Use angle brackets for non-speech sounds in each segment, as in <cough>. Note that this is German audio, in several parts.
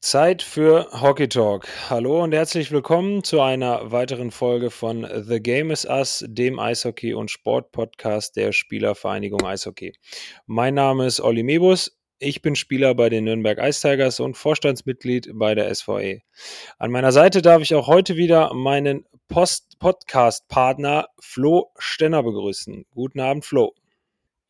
Zeit für Hockey Talk. Hallo und herzlich willkommen zu einer weiteren Folge von The Game is Us, dem Eishockey- und Sportpodcast der Spielervereinigung Eishockey. Mein Name ist Olli Mebus. Ich bin Spieler bei den Nürnberg Ice Tigers und Vorstandsmitglied bei der SVE. An meiner Seite darf ich auch heute wieder meinen Podcast-Partner Flo Stenner begrüßen. Guten Abend, Flo.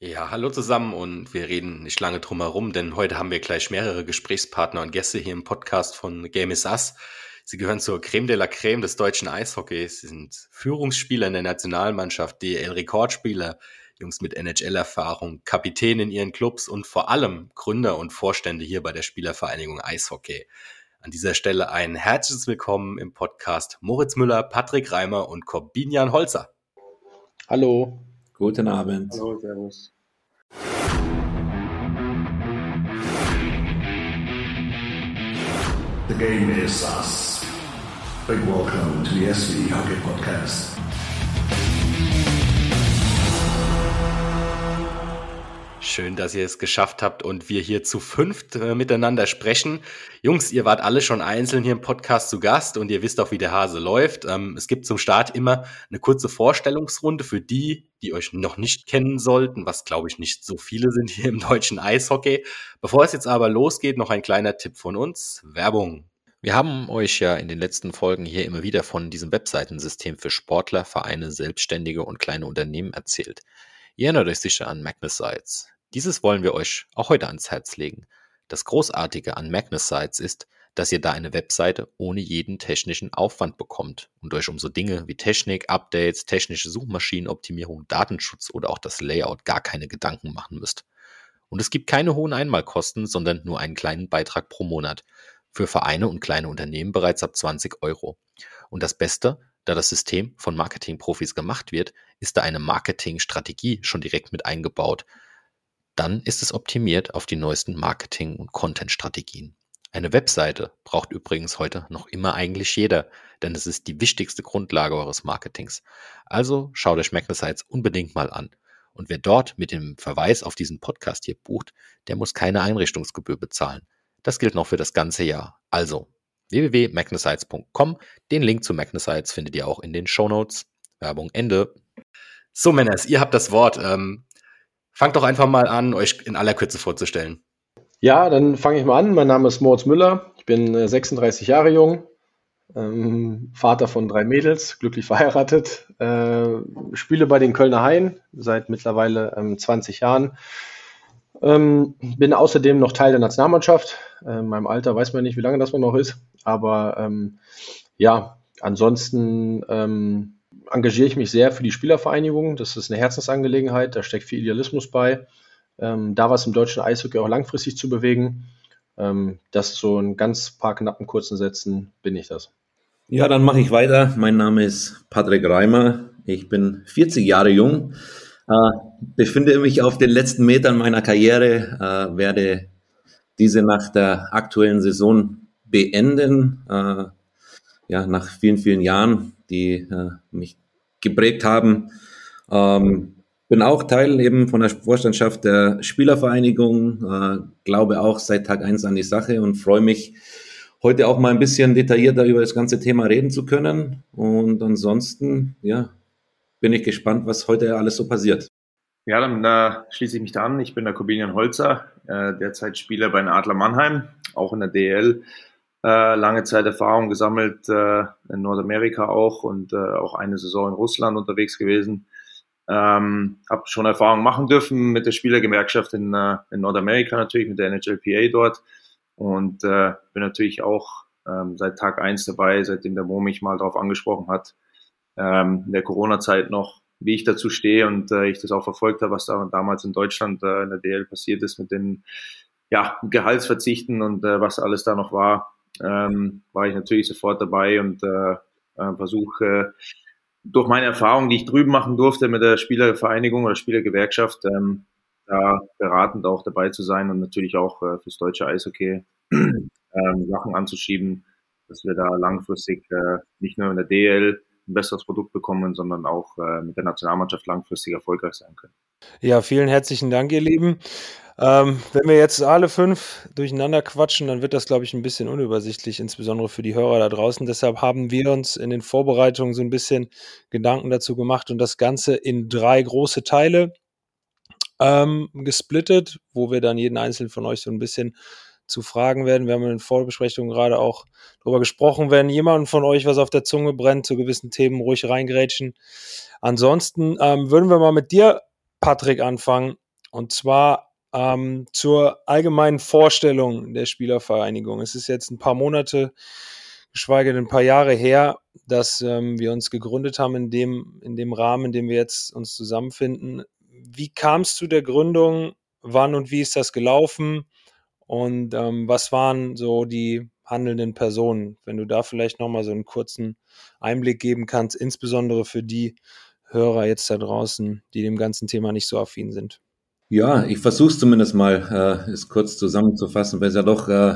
Ja, hallo zusammen und wir reden nicht lange drum herum, denn heute haben wir gleich mehrere Gesprächspartner und Gäste hier im Podcast von Game is Us. Sie gehören zur Creme de la Creme des deutschen Eishockeys. Sie sind Führungsspieler in der Nationalmannschaft, DL-Rekordspieler, Jungs mit NHL-Erfahrung, Kapitän in ihren Clubs und vor allem Gründer und Vorstände hier bei der Spielervereinigung Eishockey. An dieser Stelle ein herzliches Willkommen im Podcast Moritz Müller, Patrick Reimer und Corbinian Holzer. Hallo. Guten Abend. Hallo, Servus. The game is us. Big welcome to the SV Hockey Podcast. Schön, dass ihr es geschafft habt und wir hier zu fünft äh, miteinander sprechen. Jungs, ihr wart alle schon einzeln hier im Podcast zu Gast und ihr wisst auch, wie der Hase läuft. Ähm, es gibt zum Start immer eine kurze Vorstellungsrunde für die, die euch noch nicht kennen sollten, was glaube ich nicht so viele sind hier im deutschen Eishockey. Bevor es jetzt aber losgeht, noch ein kleiner Tipp von uns. Werbung. Wir haben euch ja in den letzten Folgen hier immer wieder von diesem Webseitensystem für Sportler, Vereine, Selbstständige und kleine Unternehmen erzählt. Ihr erinnert euch sicher an Magnus Sites. Dieses wollen wir euch auch heute ans Herz legen. Das Großartige an Magnus Sites ist, dass ihr da eine Webseite ohne jeden technischen Aufwand bekommt und euch um so Dinge wie Technik, Updates, technische Suchmaschinenoptimierung, Datenschutz oder auch das Layout gar keine Gedanken machen müsst. Und es gibt keine hohen Einmalkosten, sondern nur einen kleinen Beitrag pro Monat. Für Vereine und kleine Unternehmen bereits ab 20 Euro. Und das Beste, da das System von Marketingprofis gemacht wird, ist da eine Marketingstrategie schon direkt mit eingebaut, dann ist es optimiert auf die neuesten Marketing- und Content-Strategien. Eine Webseite braucht übrigens heute noch immer eigentlich jeder, denn es ist die wichtigste Grundlage eures Marketings. Also schaut euch Magnesites unbedingt mal an. Und wer dort mit dem Verweis auf diesen Podcast hier bucht, der muss keine Einrichtungsgebühr bezahlen. Das gilt noch für das ganze Jahr. Also www.magnesites.com. Den Link zu Magnesites findet ihr auch in den Show Notes. Werbung Ende. So, Männers, ihr habt das Wort. Ähm, Fangt doch einfach mal an, euch in aller Kürze vorzustellen. Ja, dann fange ich mal an. Mein Name ist Moritz Müller. Ich bin 36 äh, Jahre jung, ähm, Vater von drei Mädels, glücklich verheiratet, äh, spiele bei den Kölner Haien seit mittlerweile ähm, 20 Jahren. Ähm, bin außerdem noch Teil der Nationalmannschaft. Äh, in meinem Alter weiß man nicht, wie lange das noch ist. Aber ähm, ja, ansonsten ähm, engagiere ich mich sehr für die Spielervereinigung. Das ist eine Herzensangelegenheit, da steckt viel Idealismus bei. Ähm, da was im deutschen Eishockey auch langfristig zu bewegen, ähm, das so in ganz paar knappen kurzen Sätzen bin ich das. Ja, dann mache ich weiter. Mein Name ist Patrick Reimer. Ich bin 40 Jahre jung, äh, befinde mich auf den letzten Metern meiner Karriere, äh, werde diese nach der aktuellen Saison beenden. Äh, ja, nach vielen, vielen Jahren die äh, mich geprägt haben. Ähm, bin auch Teil eben von der Vorstandschaft der Spielervereinigung, äh, glaube auch seit Tag eins an die Sache und freue mich, heute auch mal ein bisschen detaillierter über das ganze Thema reden zu können. Und ansonsten, ja, bin ich gespannt, was heute alles so passiert. Ja, dann äh, schließe ich mich da an. Ich bin der Corbinian Holzer, äh, derzeit Spieler bei den Adler Mannheim, auch in der DL äh, lange Zeit Erfahrung gesammelt, äh, in Nordamerika auch und äh, auch eine Saison in Russland unterwegs gewesen. Ähm, habe schon Erfahrung machen dürfen mit der Spielergewerkschaft in, äh, in Nordamerika natürlich, mit der NHLPA dort und äh, bin natürlich auch ähm, seit Tag eins dabei, seitdem der Mo mich mal darauf angesprochen hat, ähm, in der Corona-Zeit noch, wie ich dazu stehe und äh, ich das auch verfolgt habe, was da damals in Deutschland äh, in der DL passiert ist mit den ja, Gehaltsverzichten und äh, was alles da noch war ähm, war ich natürlich sofort dabei und äh, äh, versuche durch meine Erfahrung, die ich drüben machen durfte mit der Spielervereinigung oder Spielergewerkschaft, ähm, da beratend auch dabei zu sein und natürlich auch äh, fürs deutsche Eishockey <clears throat> ähm, Sachen anzuschieben, dass wir da langfristig äh, nicht nur in der DL ein besseres Produkt bekommen, sondern auch äh, mit der Nationalmannschaft langfristig erfolgreich sein können. Ja, vielen herzlichen Dank, ihr Lieben. Ähm, wenn wir jetzt alle fünf durcheinander quatschen, dann wird das, glaube ich, ein bisschen unübersichtlich, insbesondere für die Hörer da draußen. Deshalb haben wir uns in den Vorbereitungen so ein bisschen Gedanken dazu gemacht und das Ganze in drei große Teile ähm, gesplittet, wo wir dann jeden einzelnen von euch so ein bisschen zu fragen werden. Wir haben in den Vorbesprechungen gerade auch darüber gesprochen, wenn jemand von euch was auf der Zunge brennt, zu gewissen Themen ruhig reingrätschen. Ansonsten ähm, würden wir mal mit dir, Patrick, anfangen. Und zwar ähm, zur allgemeinen Vorstellung der Spielervereinigung. Es ist jetzt ein paar Monate, geschweige denn ein paar Jahre her, dass ähm, wir uns gegründet haben in dem, in dem Rahmen, in dem wir jetzt uns zusammenfinden. Wie kam es zu der Gründung? Wann und wie ist das gelaufen? Und ähm, was waren so die handelnden Personen? Wenn du da vielleicht nochmal so einen kurzen Einblick geben kannst, insbesondere für die Hörer jetzt da draußen, die dem ganzen Thema nicht so affin sind. Ja, ich versuche es zumindest mal, äh, es kurz zusammenzufassen, weil es ja doch äh,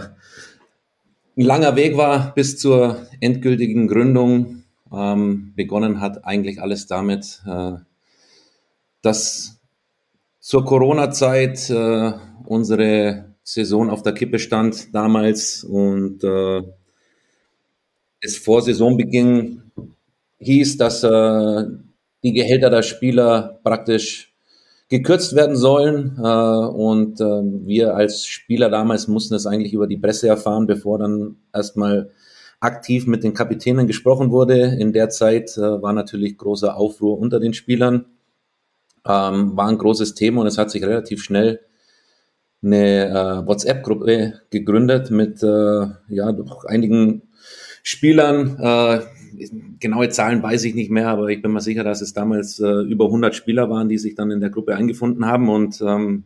ein langer Weg war bis zur endgültigen Gründung. Ähm, begonnen hat eigentlich alles damit, äh, dass zur Corona-Zeit äh, unsere Saison auf der Kippe stand damals und äh, es vor Saisonbeginn hieß, dass äh, die Gehälter der Spieler praktisch gekürzt werden sollen. Äh, und äh, wir als Spieler damals mussten es eigentlich über die Presse erfahren, bevor dann erstmal aktiv mit den Kapitänen gesprochen wurde. In der Zeit äh, war natürlich großer Aufruhr unter den Spielern, ähm, war ein großes Thema und es hat sich relativ schnell eine äh, WhatsApp-Gruppe gegründet mit äh, ja, einigen Spielern, äh, genaue Zahlen weiß ich nicht mehr, aber ich bin mir sicher, dass es damals äh, über 100 Spieler waren, die sich dann in der Gruppe eingefunden haben. Und ähm,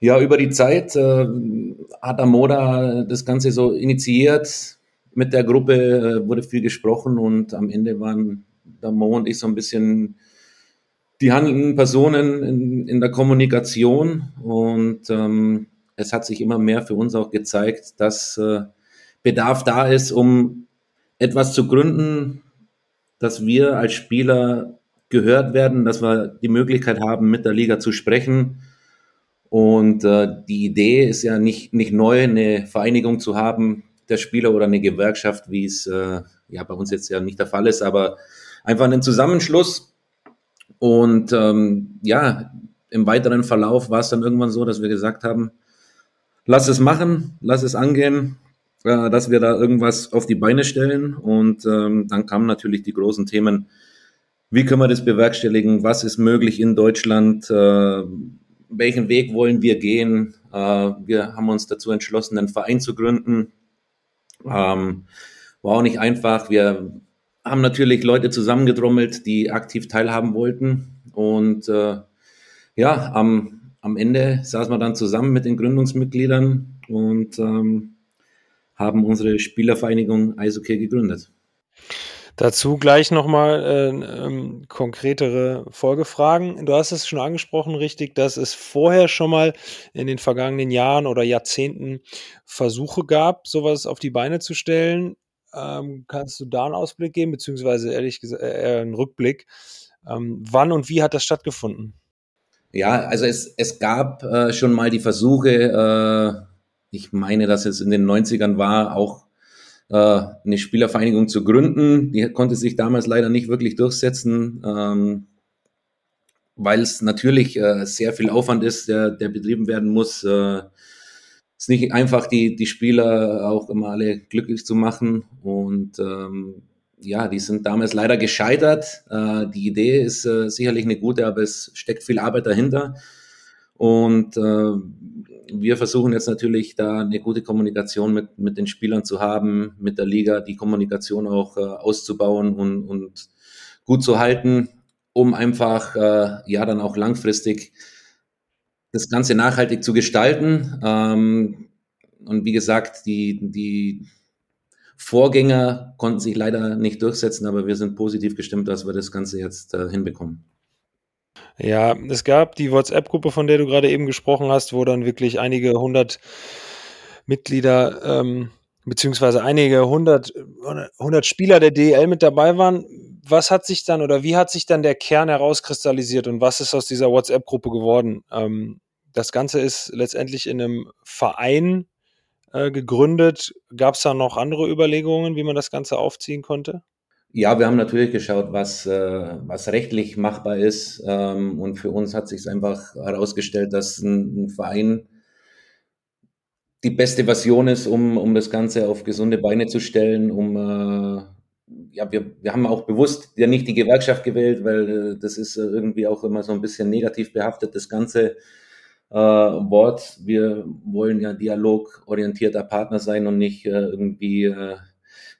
ja, über die Zeit äh, hat Amoda das Ganze so initiiert. Mit der Gruppe äh, wurde viel gesprochen und am Ende waren der Mo und ich so ein bisschen die handelnden Personen in, in der Kommunikation. Und ähm, es hat sich immer mehr für uns auch gezeigt, dass äh, Bedarf da ist, um etwas zu gründen, dass wir als Spieler gehört werden, dass wir die Möglichkeit haben, mit der Liga zu sprechen. Und äh, die Idee ist ja nicht, nicht neu, eine Vereinigung zu haben, der Spieler oder eine Gewerkschaft, wie es äh, ja bei uns jetzt ja nicht der Fall ist, aber einfach einen Zusammenschluss. Und ähm, ja, im weiteren Verlauf war es dann irgendwann so, dass wir gesagt haben, lass es machen, lass es angehen äh, dass wir da irgendwas auf die Beine stellen. Und ähm, dann kamen natürlich die großen Themen, wie können wir das bewerkstelligen, was ist möglich in Deutschland, äh, welchen Weg wollen wir gehen. Äh, wir haben uns dazu entschlossen, einen Verein zu gründen. Ähm, war auch nicht einfach. Wir haben natürlich Leute zusammengedrommelt, die aktiv teilhaben wollten. Und äh, ja, am, am Ende saßen wir dann zusammen mit den Gründungsmitgliedern und ähm, haben unsere Spielervereinigung Eishockey gegründet. Dazu gleich nochmal äh, ähm, konkretere Folgefragen. Du hast es schon angesprochen, richtig, dass es vorher schon mal in den vergangenen Jahren oder Jahrzehnten Versuche gab, sowas auf die Beine zu stellen. Ähm, kannst du da einen Ausblick geben, beziehungsweise ehrlich gesagt äh, einen Rückblick? Ähm, wann und wie hat das stattgefunden? Ja, also es, es gab äh, schon mal die Versuche, äh, ich meine, dass es in den 90ern war, auch äh, eine Spielervereinigung zu gründen. Die konnte sich damals leider nicht wirklich durchsetzen, ähm, weil es natürlich äh, sehr viel Aufwand ist, der, der betrieben werden muss. Äh, es ist nicht einfach, die, die Spieler auch immer alle glücklich zu machen. Und ähm, ja, die sind damals leider gescheitert. Äh, die Idee ist äh, sicherlich eine gute, aber es steckt viel Arbeit dahinter. Und äh, wir versuchen jetzt natürlich da eine gute Kommunikation mit, mit den Spielern zu haben, mit der Liga die Kommunikation auch äh, auszubauen und, und gut zu halten, um einfach äh, ja dann auch langfristig das Ganze nachhaltig zu gestalten. Ähm, und wie gesagt, die, die Vorgänger konnten sich leider nicht durchsetzen, aber wir sind positiv gestimmt, dass wir das Ganze jetzt äh, hinbekommen. Ja, es gab die WhatsApp-Gruppe, von der du gerade eben gesprochen hast, wo dann wirklich einige hundert Mitglieder ähm, beziehungsweise einige hundert, hundert Spieler der DEL mit dabei waren. Was hat sich dann oder wie hat sich dann der Kern herauskristallisiert und was ist aus dieser WhatsApp-Gruppe geworden? Ähm, das Ganze ist letztendlich in einem Verein äh, gegründet. Gab es da noch andere Überlegungen, wie man das Ganze aufziehen konnte? Ja, wir haben natürlich geschaut, was, äh, was rechtlich machbar ist. Ähm, und für uns hat sich einfach herausgestellt, dass ein, ein Verein die beste Version ist, um, um das Ganze auf gesunde Beine zu stellen, um äh, ja, wir, wir haben auch bewusst ja nicht die Gewerkschaft gewählt, weil äh, das ist äh, irgendwie auch immer so ein bisschen negativ behaftet, das ganze äh, Wort. Wir wollen ja dialogorientierter Partner sein und nicht äh, irgendwie, äh,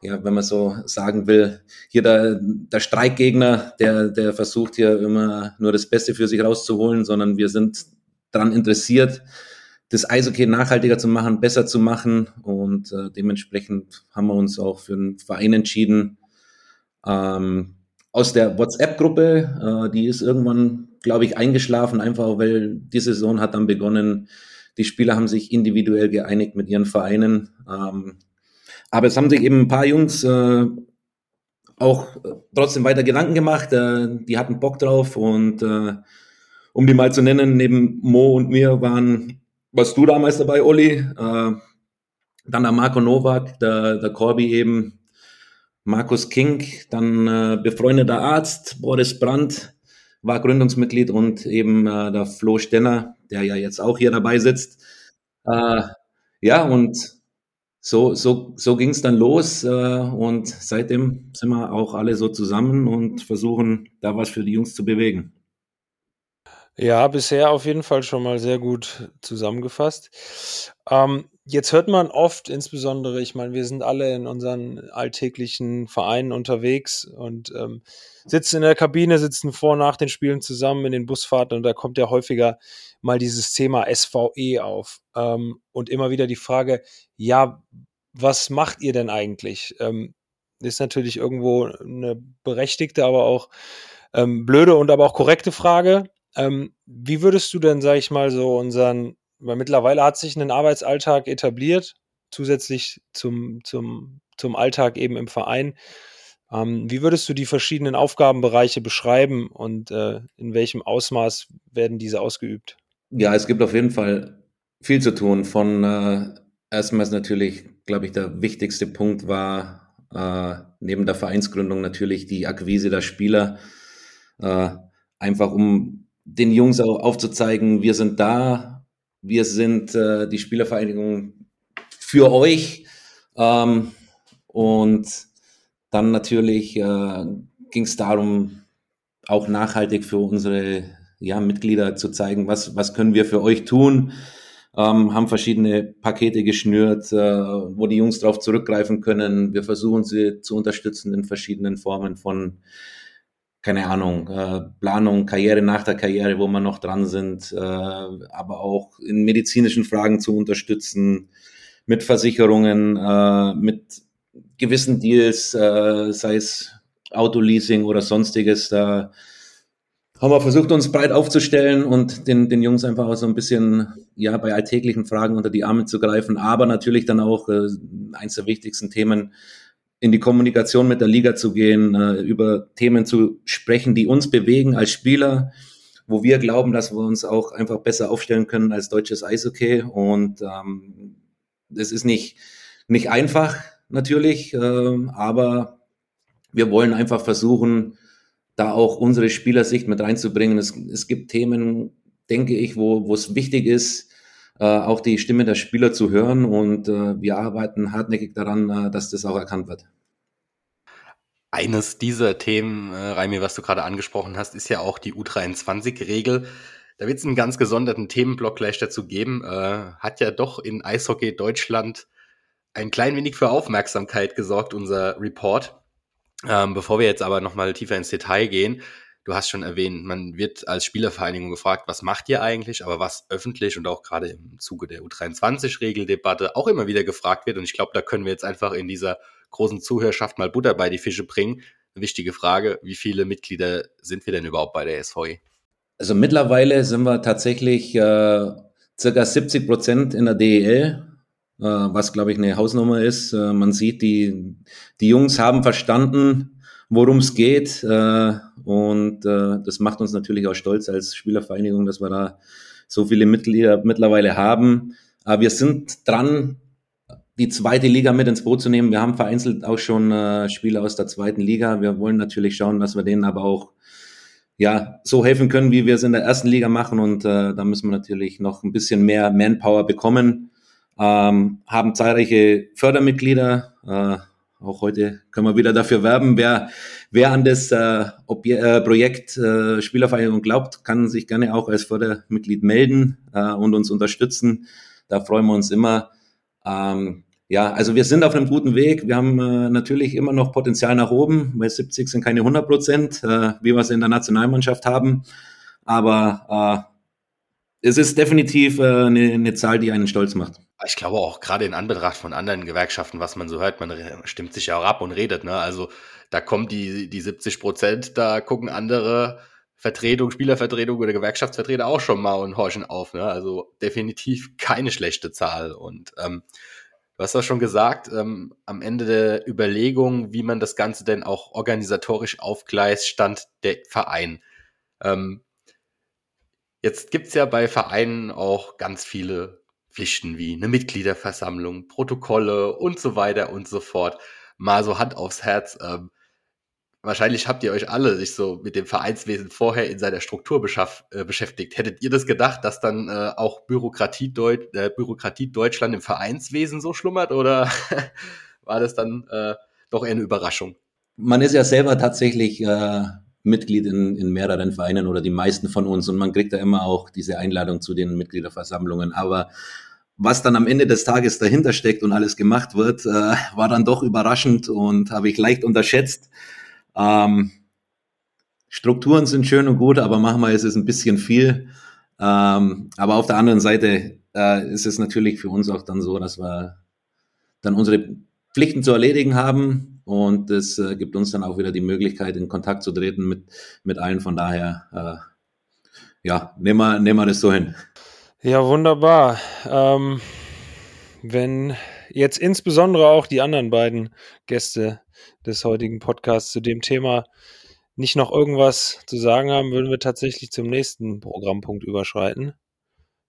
ja, wenn man so sagen will, hier der, der Streikgegner, der, der versucht hier immer nur das Beste für sich rauszuholen, sondern wir sind daran interessiert, das Eishockey nachhaltiger zu machen, besser zu machen. Und äh, dementsprechend haben wir uns auch für einen Verein entschieden. Ähm, aus der WhatsApp-Gruppe, äh, die ist irgendwann, glaube ich, eingeschlafen, einfach weil die Saison hat dann begonnen. Die Spieler haben sich individuell geeinigt mit ihren Vereinen. Ähm, aber es haben sich eben ein paar Jungs äh, auch trotzdem weiter Gedanken gemacht. Äh, die hatten Bock drauf und äh, um die mal zu nennen, neben Mo und mir waren warst du damals dabei, Olli. Äh, dann der Marco Nowak, der, der Corby eben, Markus King, dann äh, befreundeter Arzt, Boris Brandt war Gründungsmitglied und eben äh, der Flo Stenner, der ja jetzt auch hier dabei sitzt. Äh, ja, und so, so, so ging es dann los äh, und seitdem sind wir auch alle so zusammen und versuchen da was für die Jungs zu bewegen. Ja, bisher auf jeden Fall schon mal sehr gut zusammengefasst. Ähm, jetzt hört man oft, insbesondere, ich meine, wir sind alle in unseren alltäglichen Vereinen unterwegs und ähm, sitzen in der Kabine, sitzen vor und nach den Spielen zusammen in den Busfahrten und da kommt ja häufiger mal dieses Thema SVE auf. Ähm, und immer wieder die Frage, ja, was macht ihr denn eigentlich? Ähm, ist natürlich irgendwo eine berechtigte, aber auch ähm, blöde und aber auch korrekte Frage. Ähm, wie würdest du denn, sag ich mal, so unseren, weil mittlerweile hat sich ein Arbeitsalltag etabliert, zusätzlich zum, zum, zum Alltag eben im Verein. Ähm, wie würdest du die verschiedenen Aufgabenbereiche beschreiben und äh, in welchem Ausmaß werden diese ausgeübt? Ja, es gibt auf jeden Fall viel zu tun. Von äh, erstmals natürlich, glaube ich, der wichtigste Punkt war äh, neben der Vereinsgründung natürlich die Akquise der Spieler. Äh, einfach um den Jungs auch aufzuzeigen, wir sind da, wir sind äh, die Spielervereinigung für euch. Ähm, und dann natürlich äh, ging es darum, auch nachhaltig für unsere ja, Mitglieder zu zeigen, was, was können wir für euch tun. Ähm, haben verschiedene Pakete geschnürt, äh, wo die Jungs darauf zurückgreifen können. Wir versuchen sie zu unterstützen in verschiedenen Formen von keine Ahnung, äh, Planung, Karriere nach der Karriere, wo wir noch dran sind, äh, aber auch in medizinischen Fragen zu unterstützen, mit Versicherungen, äh, mit gewissen Deals, äh, sei es Autoleasing oder sonstiges, da haben wir versucht, uns breit aufzustellen und den, den Jungs einfach auch so ein bisschen, ja, bei alltäglichen Fragen unter die Arme zu greifen, aber natürlich dann auch äh, eins der wichtigsten Themen, in die Kommunikation mit der Liga zu gehen, äh, über Themen zu sprechen, die uns bewegen als Spieler, wo wir glauben, dass wir uns auch einfach besser aufstellen können als deutsches Eishockey. Und ähm, das ist nicht, nicht einfach natürlich, äh, aber wir wollen einfach versuchen, da auch unsere Spielersicht mit reinzubringen. Es, es gibt Themen, denke ich, wo, es wichtig ist, auch die Stimme der Spieler zu hören und äh, wir arbeiten hartnäckig daran, äh, dass das auch erkannt wird. Eines dieser Themen, äh, Raimi, was du gerade angesprochen hast, ist ja auch die U23-Regel. Da wird es einen ganz gesonderten Themenblock gleich dazu geben. Äh, hat ja doch in Eishockey Deutschland ein klein wenig für Aufmerksamkeit gesorgt, unser Report. Ähm, bevor wir jetzt aber nochmal tiefer ins Detail gehen, du hast schon erwähnt, man wird als Spielervereinigung gefragt, was macht ihr eigentlich, aber was öffentlich und auch gerade im Zuge der U23-Regeldebatte auch immer wieder gefragt wird. Und ich glaube, da können wir jetzt einfach in dieser großen Zuhörerschaft mal Butter bei die Fische bringen. Eine wichtige Frage, wie viele Mitglieder sind wir denn überhaupt bei der SVE? Also mittlerweile sind wir tatsächlich äh, circa 70 Prozent in der DEL. äh, was, glaube ich, eine Hausnummer ist. Äh, man sieht, die, die Jungs haben verstanden, worum es geht. Äh, und äh, das macht uns natürlich auch stolz als Spielervereinigung, dass wir da so viele Mitglieder mittlerweile haben. Aber wir sind dran, die zweite Liga mit ins Boot zu nehmen. Wir haben vereinzelt auch schon äh, Spieler aus der zweiten Liga. Wir wollen natürlich schauen, dass wir denen aber auch ja so helfen können, wie wir es in der ersten Liga machen. Und äh, da müssen wir natürlich noch ein bisschen mehr Manpower bekommen. Ähm, haben zahlreiche Fördermitglieder. Äh, auch heute können wir wieder dafür werben. Wer, wer an das äh, Obje äh, Projekt äh, Spielervereinigung glaubt, kann sich gerne auch als Fördermitglied melden äh, und uns unterstützen. Da freuen wir uns immer. Ähm, ja, also wir sind auf einem guten Weg. Wir haben äh, natürlich immer noch Potenzial nach oben, weil 70 sind keine 100 Prozent, äh, wie wir es in der Nationalmannschaft haben. Aber äh, es ist definitiv äh, eine, eine Zahl, die einen stolz macht. Ich glaube auch gerade in Anbetracht von anderen Gewerkschaften, was man so hört, man stimmt sich ja auch ab und redet. Ne? Also da kommen die, die 70 Prozent, da gucken andere Vertretung, Spielervertretung oder Gewerkschaftsvertreter auch schon mal und horchen auf. Ne? Also definitiv keine schlechte Zahl. Und ähm, du hast das schon gesagt, ähm, am Ende der Überlegung, wie man das Ganze denn auch organisatorisch aufgleist, stand der Verein. Ähm, jetzt gibt's ja bei Vereinen auch ganz viele Pflichten wie eine Mitgliederversammlung, Protokolle und so weiter und so fort. Mal so Hand aufs Herz. Ähm, wahrscheinlich habt ihr euch alle sich so mit dem Vereinswesen vorher in seiner Struktur äh, beschäftigt. Hättet ihr das gedacht, dass dann äh, auch Bürokratie, Deut äh, Bürokratie Deutschland im Vereinswesen so schlummert oder <laughs> war das dann äh, doch eher eine Überraschung? Man ist ja selber tatsächlich äh, Mitglied in, in mehreren Vereinen oder die meisten von uns und man kriegt da immer auch diese Einladung zu den Mitgliederversammlungen. Aber was dann am Ende des Tages dahinter steckt und alles gemacht wird, äh, war dann doch überraschend und habe ich leicht unterschätzt. Ähm, Strukturen sind schön und gut, aber manchmal ist es ein bisschen viel. Ähm, aber auf der anderen Seite äh, ist es natürlich für uns auch dann so, dass wir dann unsere Pflichten zu erledigen haben und das äh, gibt uns dann auch wieder die Möglichkeit, in Kontakt zu treten mit, mit allen. Von daher, äh, ja, nehmen wir, nehmen wir das so hin. Ja, wunderbar. Ähm, wenn jetzt insbesondere auch die anderen beiden Gäste des heutigen Podcasts zu dem Thema nicht noch irgendwas zu sagen haben, würden wir tatsächlich zum nächsten Programmpunkt überschreiten.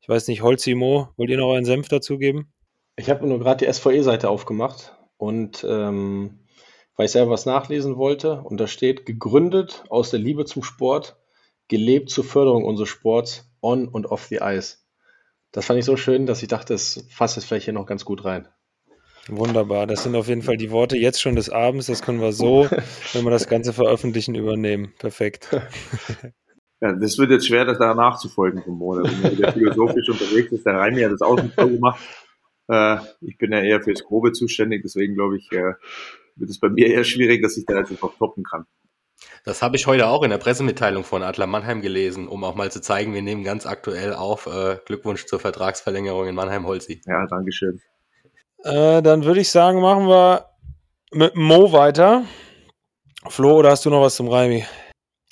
Ich weiß nicht, Holzimo, wollt ihr noch einen Senf dazugeben? Ich habe nur gerade die SVE-Seite aufgemacht und ähm, weil ich selber was nachlesen wollte. Und da steht, gegründet aus der Liebe zum Sport, gelebt zur Förderung unseres Sports on und off the ice. Das fand ich so schön, dass ich dachte, es fasst es vielleicht hier noch ganz gut rein. Wunderbar, das sind auf jeden Fall die Worte jetzt schon des Abends. Das können wir so, <laughs> wenn wir das Ganze veröffentlichen, übernehmen. Perfekt. <laughs> Ja, das wird jetzt schwer, das da nachzufolgen vom Monat. Wenn der philosophisch unterwegs ist, der Reimi hat das auch nicht so gemacht. Äh, ich bin ja eher fürs Grobe zuständig, deswegen glaube ich, äh, wird es bei mir eher schwierig, dass ich da jetzt einfach toppen kann. Das habe ich heute auch in der Pressemitteilung von Adler Mannheim gelesen, um auch mal zu zeigen, wir nehmen ganz aktuell auf. Äh, Glückwunsch zur Vertragsverlängerung in Mannheim-Holzi. Ja, Dankeschön. Äh, dann würde ich sagen, machen wir mit Mo weiter. Flo, oder hast du noch was zum Reimi?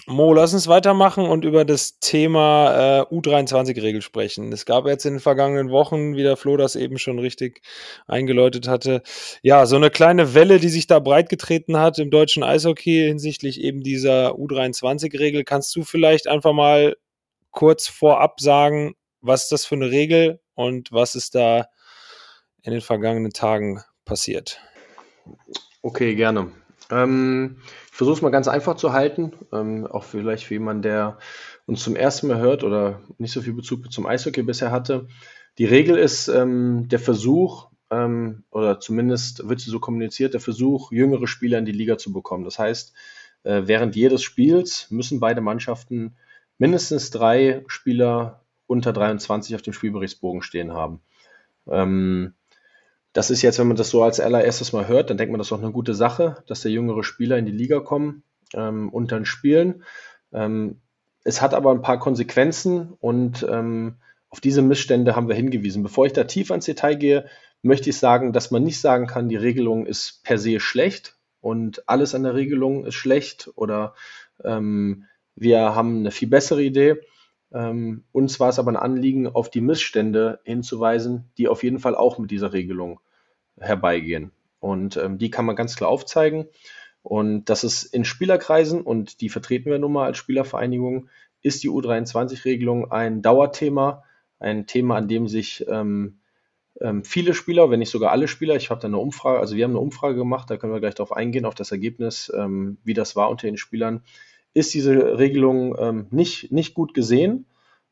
Mo, lass uns weitermachen und über das Thema äh, U23-Regel sprechen. Es gab jetzt in den vergangenen Wochen, wie der Flo das eben schon richtig eingeläutet hatte, ja, so eine kleine Welle, die sich da breitgetreten hat im deutschen Eishockey hinsichtlich eben dieser U23-Regel. Kannst du vielleicht einfach mal kurz vorab sagen, was ist das für eine Regel und was ist da in den vergangenen Tagen passiert? Okay, gerne. Ähm, versuche es mal ganz einfach zu halten, ähm, auch vielleicht für jemanden, der uns zum ersten Mal hört oder nicht so viel Bezug zum Eishockey bisher hatte. Die Regel ist ähm, der Versuch, ähm, oder zumindest wird sie so kommuniziert, der Versuch, jüngere Spieler in die Liga zu bekommen. Das heißt, äh, während jedes Spiels müssen beide Mannschaften mindestens drei Spieler unter 23 auf dem Spielberichtsbogen stehen haben. Ähm, das ist jetzt, wenn man das so als allererstes mal hört, dann denkt man, das ist auch eine gute Sache, dass der jüngere Spieler in die Liga kommen ähm, und dann spielen. Ähm, es hat aber ein paar Konsequenzen und ähm, auf diese Missstände haben wir hingewiesen. Bevor ich da tief ans Detail gehe, möchte ich sagen, dass man nicht sagen kann, die Regelung ist per se schlecht und alles an der Regelung ist schlecht oder ähm, wir haben eine viel bessere Idee. Ähm, uns war es aber ein Anliegen, auf die Missstände hinzuweisen, die auf jeden Fall auch mit dieser Regelung herbeigehen. Und ähm, die kann man ganz klar aufzeigen. Und das ist in Spielerkreisen, und die vertreten wir nun mal als Spielervereinigung, ist die U23-Regelung ein Dauerthema, ein Thema, an dem sich ähm, ähm, viele Spieler, wenn nicht sogar alle Spieler, ich habe da eine Umfrage, also wir haben eine Umfrage gemacht, da können wir gleich darauf eingehen, auf das Ergebnis, ähm, wie das war unter den Spielern, ist diese Regelung ähm, nicht, nicht gut gesehen.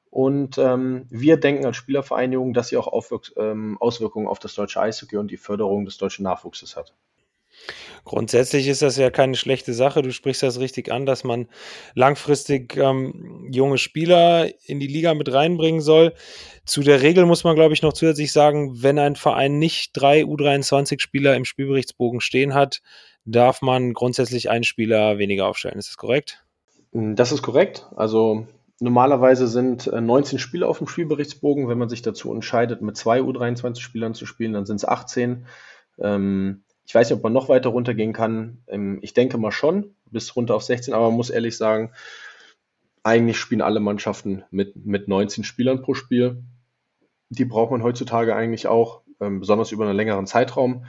Und ähm, wir denken als Spielervereinigung, dass sie auch Aufwirk ähm, Auswirkungen auf das deutsche Eishockey und die Förderung des deutschen Nachwuchses hat. Grundsätzlich ist das ja keine schlechte Sache. Du sprichst das richtig an, dass man langfristig ähm, junge Spieler in die Liga mit reinbringen soll. Zu der Regel muss man, glaube ich, noch zusätzlich sagen, wenn ein Verein nicht drei U23-Spieler im Spielberichtsbogen stehen hat, darf man grundsätzlich einen Spieler weniger aufstellen. Ist das korrekt? Das ist korrekt. Also normalerweise sind 19 äh, Spieler auf dem Spielberichtsbogen. Wenn man sich dazu entscheidet, mit zwei U23-Spielern zu spielen, dann sind es 18. Ähm, ich weiß nicht, ob man noch weiter runtergehen kann. Ähm, ich denke mal schon, bis runter auf 16, aber man muss ehrlich sagen, eigentlich spielen alle Mannschaften mit, mit 19 Spielern pro Spiel. Die braucht man heutzutage eigentlich auch, ähm, besonders über einen längeren Zeitraum.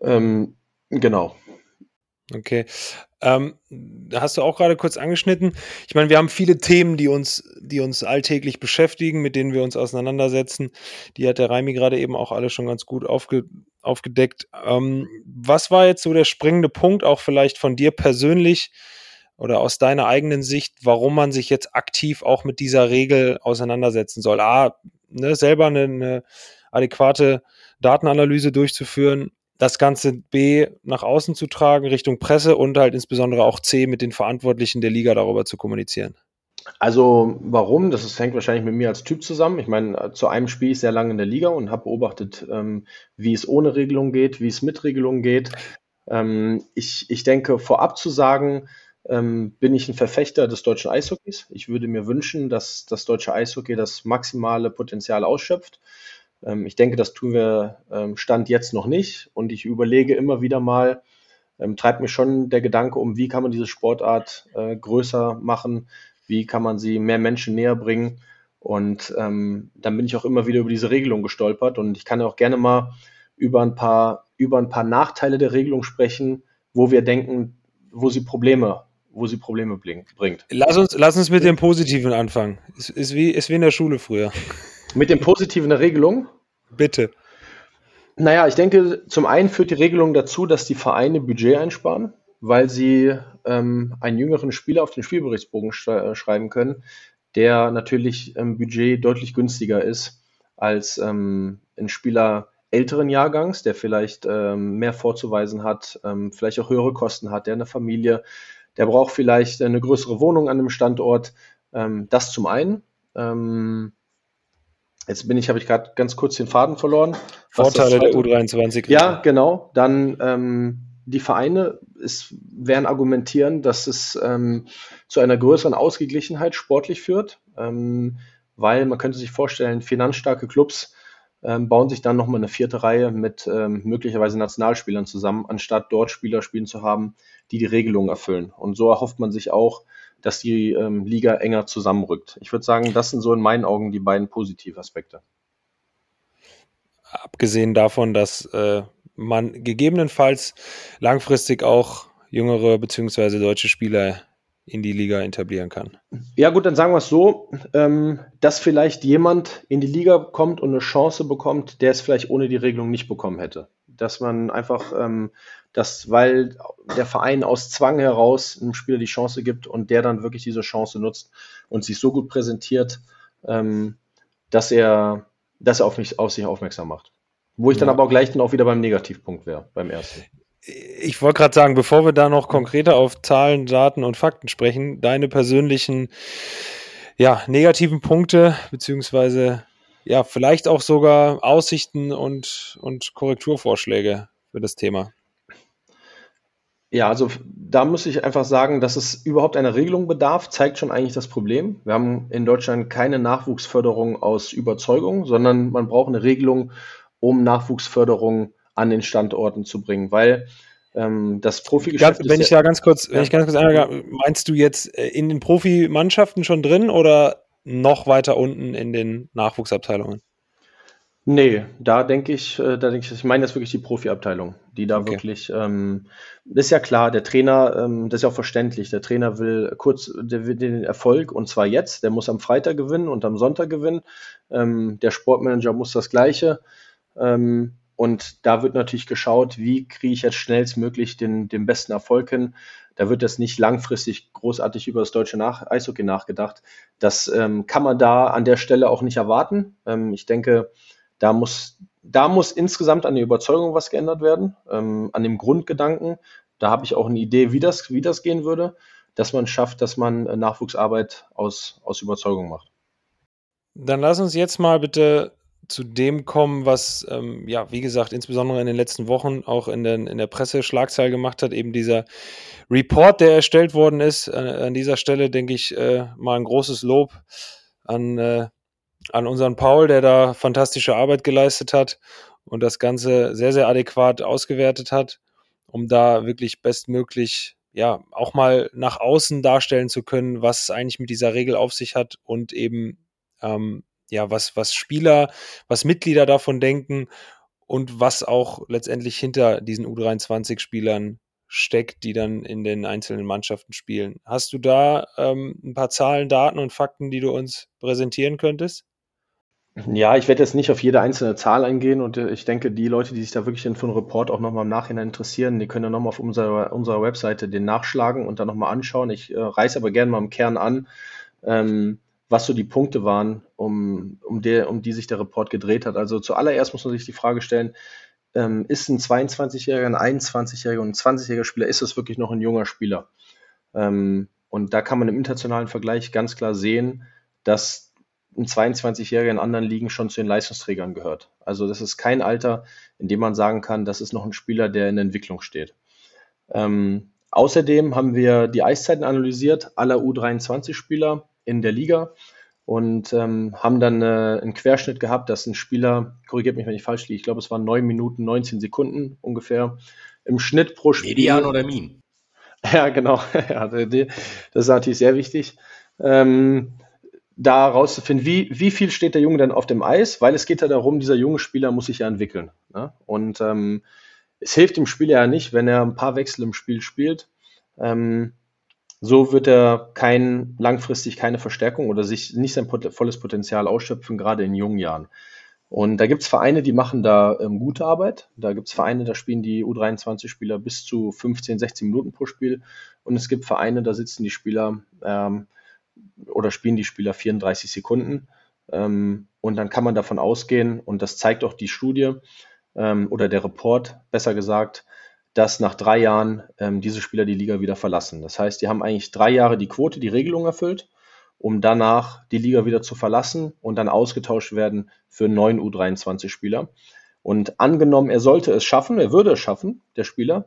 Ähm, genau. Okay. Ähm, hast du auch gerade kurz angeschnitten. Ich meine, wir haben viele Themen, die uns, die uns alltäglich beschäftigen, mit denen wir uns auseinandersetzen. Die hat der Reimi gerade eben auch alle schon ganz gut aufge, aufgedeckt. Ähm, was war jetzt so der springende Punkt, auch vielleicht von dir persönlich oder aus deiner eigenen Sicht, warum man sich jetzt aktiv auch mit dieser Regel auseinandersetzen soll? A, ne, selber eine, eine adäquate Datenanalyse durchzuführen, das Ganze B nach außen zu tragen, Richtung Presse und halt insbesondere auch C mit den Verantwortlichen der Liga darüber zu kommunizieren? Also warum? Das ist, hängt wahrscheinlich mit mir als Typ zusammen. Ich meine, zu einem spiele ich sehr lange in der Liga und habe beobachtet, ähm, wie es ohne Regelung geht, wie es mit Regelung geht. Ähm, ich, ich denke, vorab zu sagen, ähm, bin ich ein Verfechter des deutschen Eishockeys. Ich würde mir wünschen, dass das deutsche Eishockey das maximale Potenzial ausschöpft. Ähm, ich denke, das tun wir ähm, Stand jetzt noch nicht. Und ich überlege immer wieder mal, ähm, treibt mich schon der Gedanke um, wie kann man diese Sportart äh, größer machen, wie kann man sie mehr Menschen näher bringen. Und ähm, dann bin ich auch immer wieder über diese Regelung gestolpert. Und ich kann auch gerne mal über ein paar, über ein paar Nachteile der Regelung sprechen, wo wir denken, wo sie Probleme, wo sie Probleme bringt. Lass uns, lass uns mit dem Positiven anfangen. Ist, ist, wie, ist wie in der Schule früher. <laughs> Mit dem Positiven der Regelung? Bitte. Naja, ich denke, zum einen führt die Regelung dazu, dass die Vereine Budget einsparen, weil sie ähm, einen jüngeren Spieler auf den Spielberichtsbogen sch äh, schreiben können, der natürlich im Budget deutlich günstiger ist als ähm, ein Spieler älteren Jahrgangs, der vielleicht ähm, mehr vorzuweisen hat, ähm, vielleicht auch höhere Kosten hat, der eine Familie, der braucht vielleicht eine größere Wohnung an einem Standort. Ähm, das zum einen. Ähm, Jetzt bin ich, habe ich gerade ganz kurz den Faden verloren. Vorteile der U23. Ja, genau. Dann ähm, die Vereine es werden argumentieren, dass es ähm, zu einer größeren Ausgeglichenheit sportlich führt, ähm, weil man könnte sich vorstellen, finanzstarke Clubs ähm, bauen sich dann nochmal eine vierte Reihe mit ähm, möglicherweise Nationalspielern zusammen, anstatt dort Spieler spielen zu haben, die die Regelungen erfüllen. Und so erhofft man sich auch, dass die ähm, Liga enger zusammenrückt. Ich würde sagen, das sind so in meinen Augen die beiden Positivaspekte. Abgesehen davon, dass äh, man gegebenenfalls langfristig auch jüngere bzw. deutsche Spieler in die Liga etablieren kann. Ja gut, dann sagen wir es so, ähm, dass vielleicht jemand in die Liga kommt und eine Chance bekommt, der es vielleicht ohne die Regelung nicht bekommen hätte. Dass man einfach ähm, dass, weil der Verein aus Zwang heraus einem Spieler die Chance gibt und der dann wirklich diese Chance nutzt und sich so gut präsentiert, ähm, dass er, dass er auf, mich, auf sich aufmerksam macht. Wo ich dann aber auch gleich dann auch wieder beim Negativpunkt wäre, beim ersten. Ich wollte gerade sagen, bevor wir da noch konkreter auf Zahlen, Daten und Fakten sprechen, deine persönlichen ja, negativen Punkte, beziehungsweise ja, vielleicht auch sogar Aussichten und, und Korrekturvorschläge für das Thema. Ja, also da muss ich einfach sagen, dass es überhaupt einer Regelung bedarf, zeigt schon eigentlich das Problem. Wir haben in Deutschland keine Nachwuchsförderung aus Überzeugung, sondern man braucht eine Regelung, um Nachwuchsförderung an den Standorten zu bringen, weil ähm, das Profigeschäft. Ganz, wenn ich da ganz kurz, ja. wenn ich ganz kurz einmal, meinst du jetzt äh, in den Profimannschaften schon drin oder noch weiter unten in den Nachwuchsabteilungen? Nee, da denke ich, äh, da denke ich, ich meine jetzt wirklich die Profiabteilung, die da Okay. wirklich, ähm, ist ja klar, der Trainer, ähm, das ist ja auch verständlich, der Trainer will kurz, der will den Erfolg und zwar jetzt, der muss am Freitag gewinnen und am Sonntag gewinnen. Ähm, der Sportmanager muss das Gleiche. Ähm, und da wird natürlich geschaut, wie kriege ich jetzt schnellstmöglich den, den besten Erfolg hin. Da wird jetzt nicht langfristig großartig über das deutsche Nach Eishockey nachgedacht. Das ähm, kann man da an der Stelle auch nicht erwarten. Ähm, ich denke, da muss, da muss insgesamt an der Überzeugung was geändert werden, ähm, an dem Grundgedanken. Da habe ich auch eine Idee, wie das, wie das gehen würde, dass man schafft, dass man äh, Nachwuchsarbeit aus, aus Überzeugung macht. Dann lass uns jetzt mal bitte zu dem kommen, was, ähm, ja, wie gesagt, insbesondere in den letzten Wochen auch in, den, in der Presse Schlagzeile gemacht hat, eben dieser Report, der erstellt worden ist. Äh, an dieser Stelle denke ich äh, mal ein großes Lob an, äh, an unseren Paul, der da fantastische Arbeit geleistet hat und das Ganze sehr, sehr adäquat ausgewertet hat, um da wirklich bestmöglich ja auch mal nach außen darstellen zu können, was es eigentlich mit dieser Regel auf sich hat und eben ähm, ja, was, was Spieler, was Mitglieder davon denken und was auch letztendlich hinter diesen U23-Spielern steckt, die dann in den einzelnen Mannschaften spielen. Hast du da ähm, ein paar Zahlen, Daten und Fakten, die du uns präsentieren könntest? Ja, ich werde jetzt nicht auf jede einzelne Zahl eingehen und äh, ich denke, die Leute, die sich da wirklich für einen Report auch nochmal im Nachhinein interessieren, die können ja nochmal auf unserer, unserer Webseite den nachschlagen und dann nochmal anschauen. Ich äh, reiße aber gerne mal im Kern an, ähm, was so die Punkte waren, um, um, der, um die sich der Report gedreht hat. Also zuallererst muss man sich die Frage stellen, ähm, ist ein 22-jähriger, ein 21-jähriger und ein 20-jähriger Spieler, ist das wirklich noch ein junger Spieler? Ähm, und da kann man im internationalen Vergleich ganz klar sehen, dass ein 22-Jähriger in anderen Ligen schon zu den Leistungsträgern gehört. Also das ist kein Alter, in dem man sagen kann, das ist noch ein Spieler, der in Entwicklung steht. Ähm, außerdem haben wir die Eiszeiten analysiert aller U23-Spieler in der Liga und ähm, haben dann äh, einen Querschnitt gehabt, dass ein Spieler, korrigiert mich, wenn ich falsch liege, ich glaube, es waren 9 Minuten, 19 Sekunden ungefähr, im Schnitt pro Spiel. Median oder Min? <laughs> Ja, genau. <laughs> ja, das ist natürlich sehr wichtig. Ähm, da rauszufinden, wie, wie viel steht der Junge denn auf dem Eis, weil es geht ja darum, dieser junge Spieler muss sich ja entwickeln. Ne? Und ähm, es hilft dem Spieler ja nicht, wenn er ein paar Wechsel im Spiel spielt. Ähm, so wird er kein, langfristig keine Verstärkung oder sich nicht sein volles Potenzial ausschöpfen, gerade in jungen Jahren. Und da gibt es Vereine, die machen da ähm, gute Arbeit. Da gibt es Vereine, da spielen die U23-Spieler bis zu 15, 16 Minuten pro Spiel. Und es gibt Vereine, da sitzen die Spieler ähm, oder spielen die Spieler 34 Sekunden. Ähm, und dann kann man davon ausgehen, und das zeigt auch die Studie ähm, oder der Report, besser gesagt, dass nach drei Jahren ähm, diese Spieler die Liga wieder verlassen. Das heißt, die haben eigentlich drei Jahre die Quote, die Regelung erfüllt, um danach die Liga wieder zu verlassen und dann ausgetauscht werden für neuen U23-Spieler. Und angenommen, er sollte es schaffen, er würde es schaffen, der Spieler,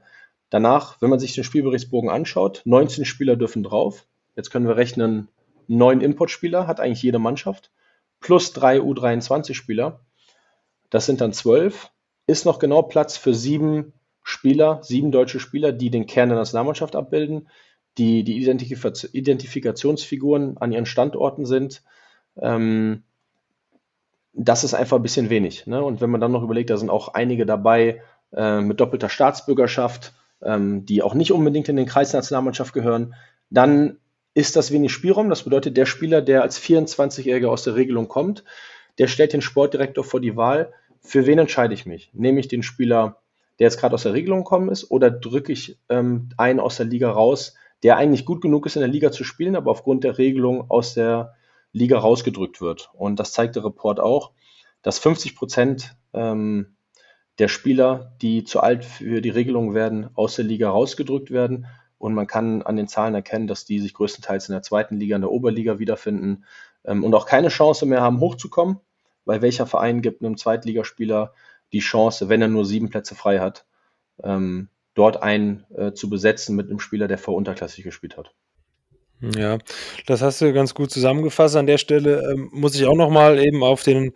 danach, wenn man sich den Spielberichtsbogen anschaut, 19 Spieler dürfen drauf. Jetzt können wir rechnen, neun Importspieler hat eigentlich jede Mannschaft, plus drei U23-Spieler. Das sind dann zwölf. Ist noch genau Platz für sieben Spieler, sieben deutsche Spieler, die den Kern der Nationalmannschaft abbilden, die die Identif Identifikationsfiguren an ihren Standorten sind. Ähm, das ist einfach ein bisschen wenig. Ne? Und wenn man dann noch überlegt, da sind auch einige dabei äh, mit doppelter Staatsbürgerschaft, ähm, die auch nicht unbedingt in den Kreis der Nationalmannschaft gehören, dann ist das wenig Spielraum. Das bedeutet, der Spieler, der als 24-Jähriger aus der Regelung kommt, der stellt den Sportdirektor vor die Wahl, für wen entscheide ich mich? Nehme ich den Spieler, der jetzt gerade aus der Regelung gekommen ist, oder drücke ich ähm, einen aus der Liga raus, der eigentlich gut genug ist, in der Liga zu spielen, aber aufgrund der Regelung aus der Liga rausgedrückt wird? Und das zeigt der Report auch, dass 50 Prozent ähm, der Spieler, die zu alt für die Regelung werden, aus der Liga rausgedrückt werden. Und man kann an den Zahlen erkennen, dass die sich größtenteils in der zweiten Liga, in der Oberliga wiederfinden ähm, und auch keine Chance mehr haben, hochzukommen, weil welcher Verein gibt einem Zweitligaspieler die Chance, wenn er nur sieben Plätze frei hat, ähm, dort einen äh, zu besetzen mit einem Spieler, der vor unterklassig gespielt hat. Ja, das hast du ganz gut zusammengefasst. An der Stelle ähm, muss ich auch noch mal eben auf den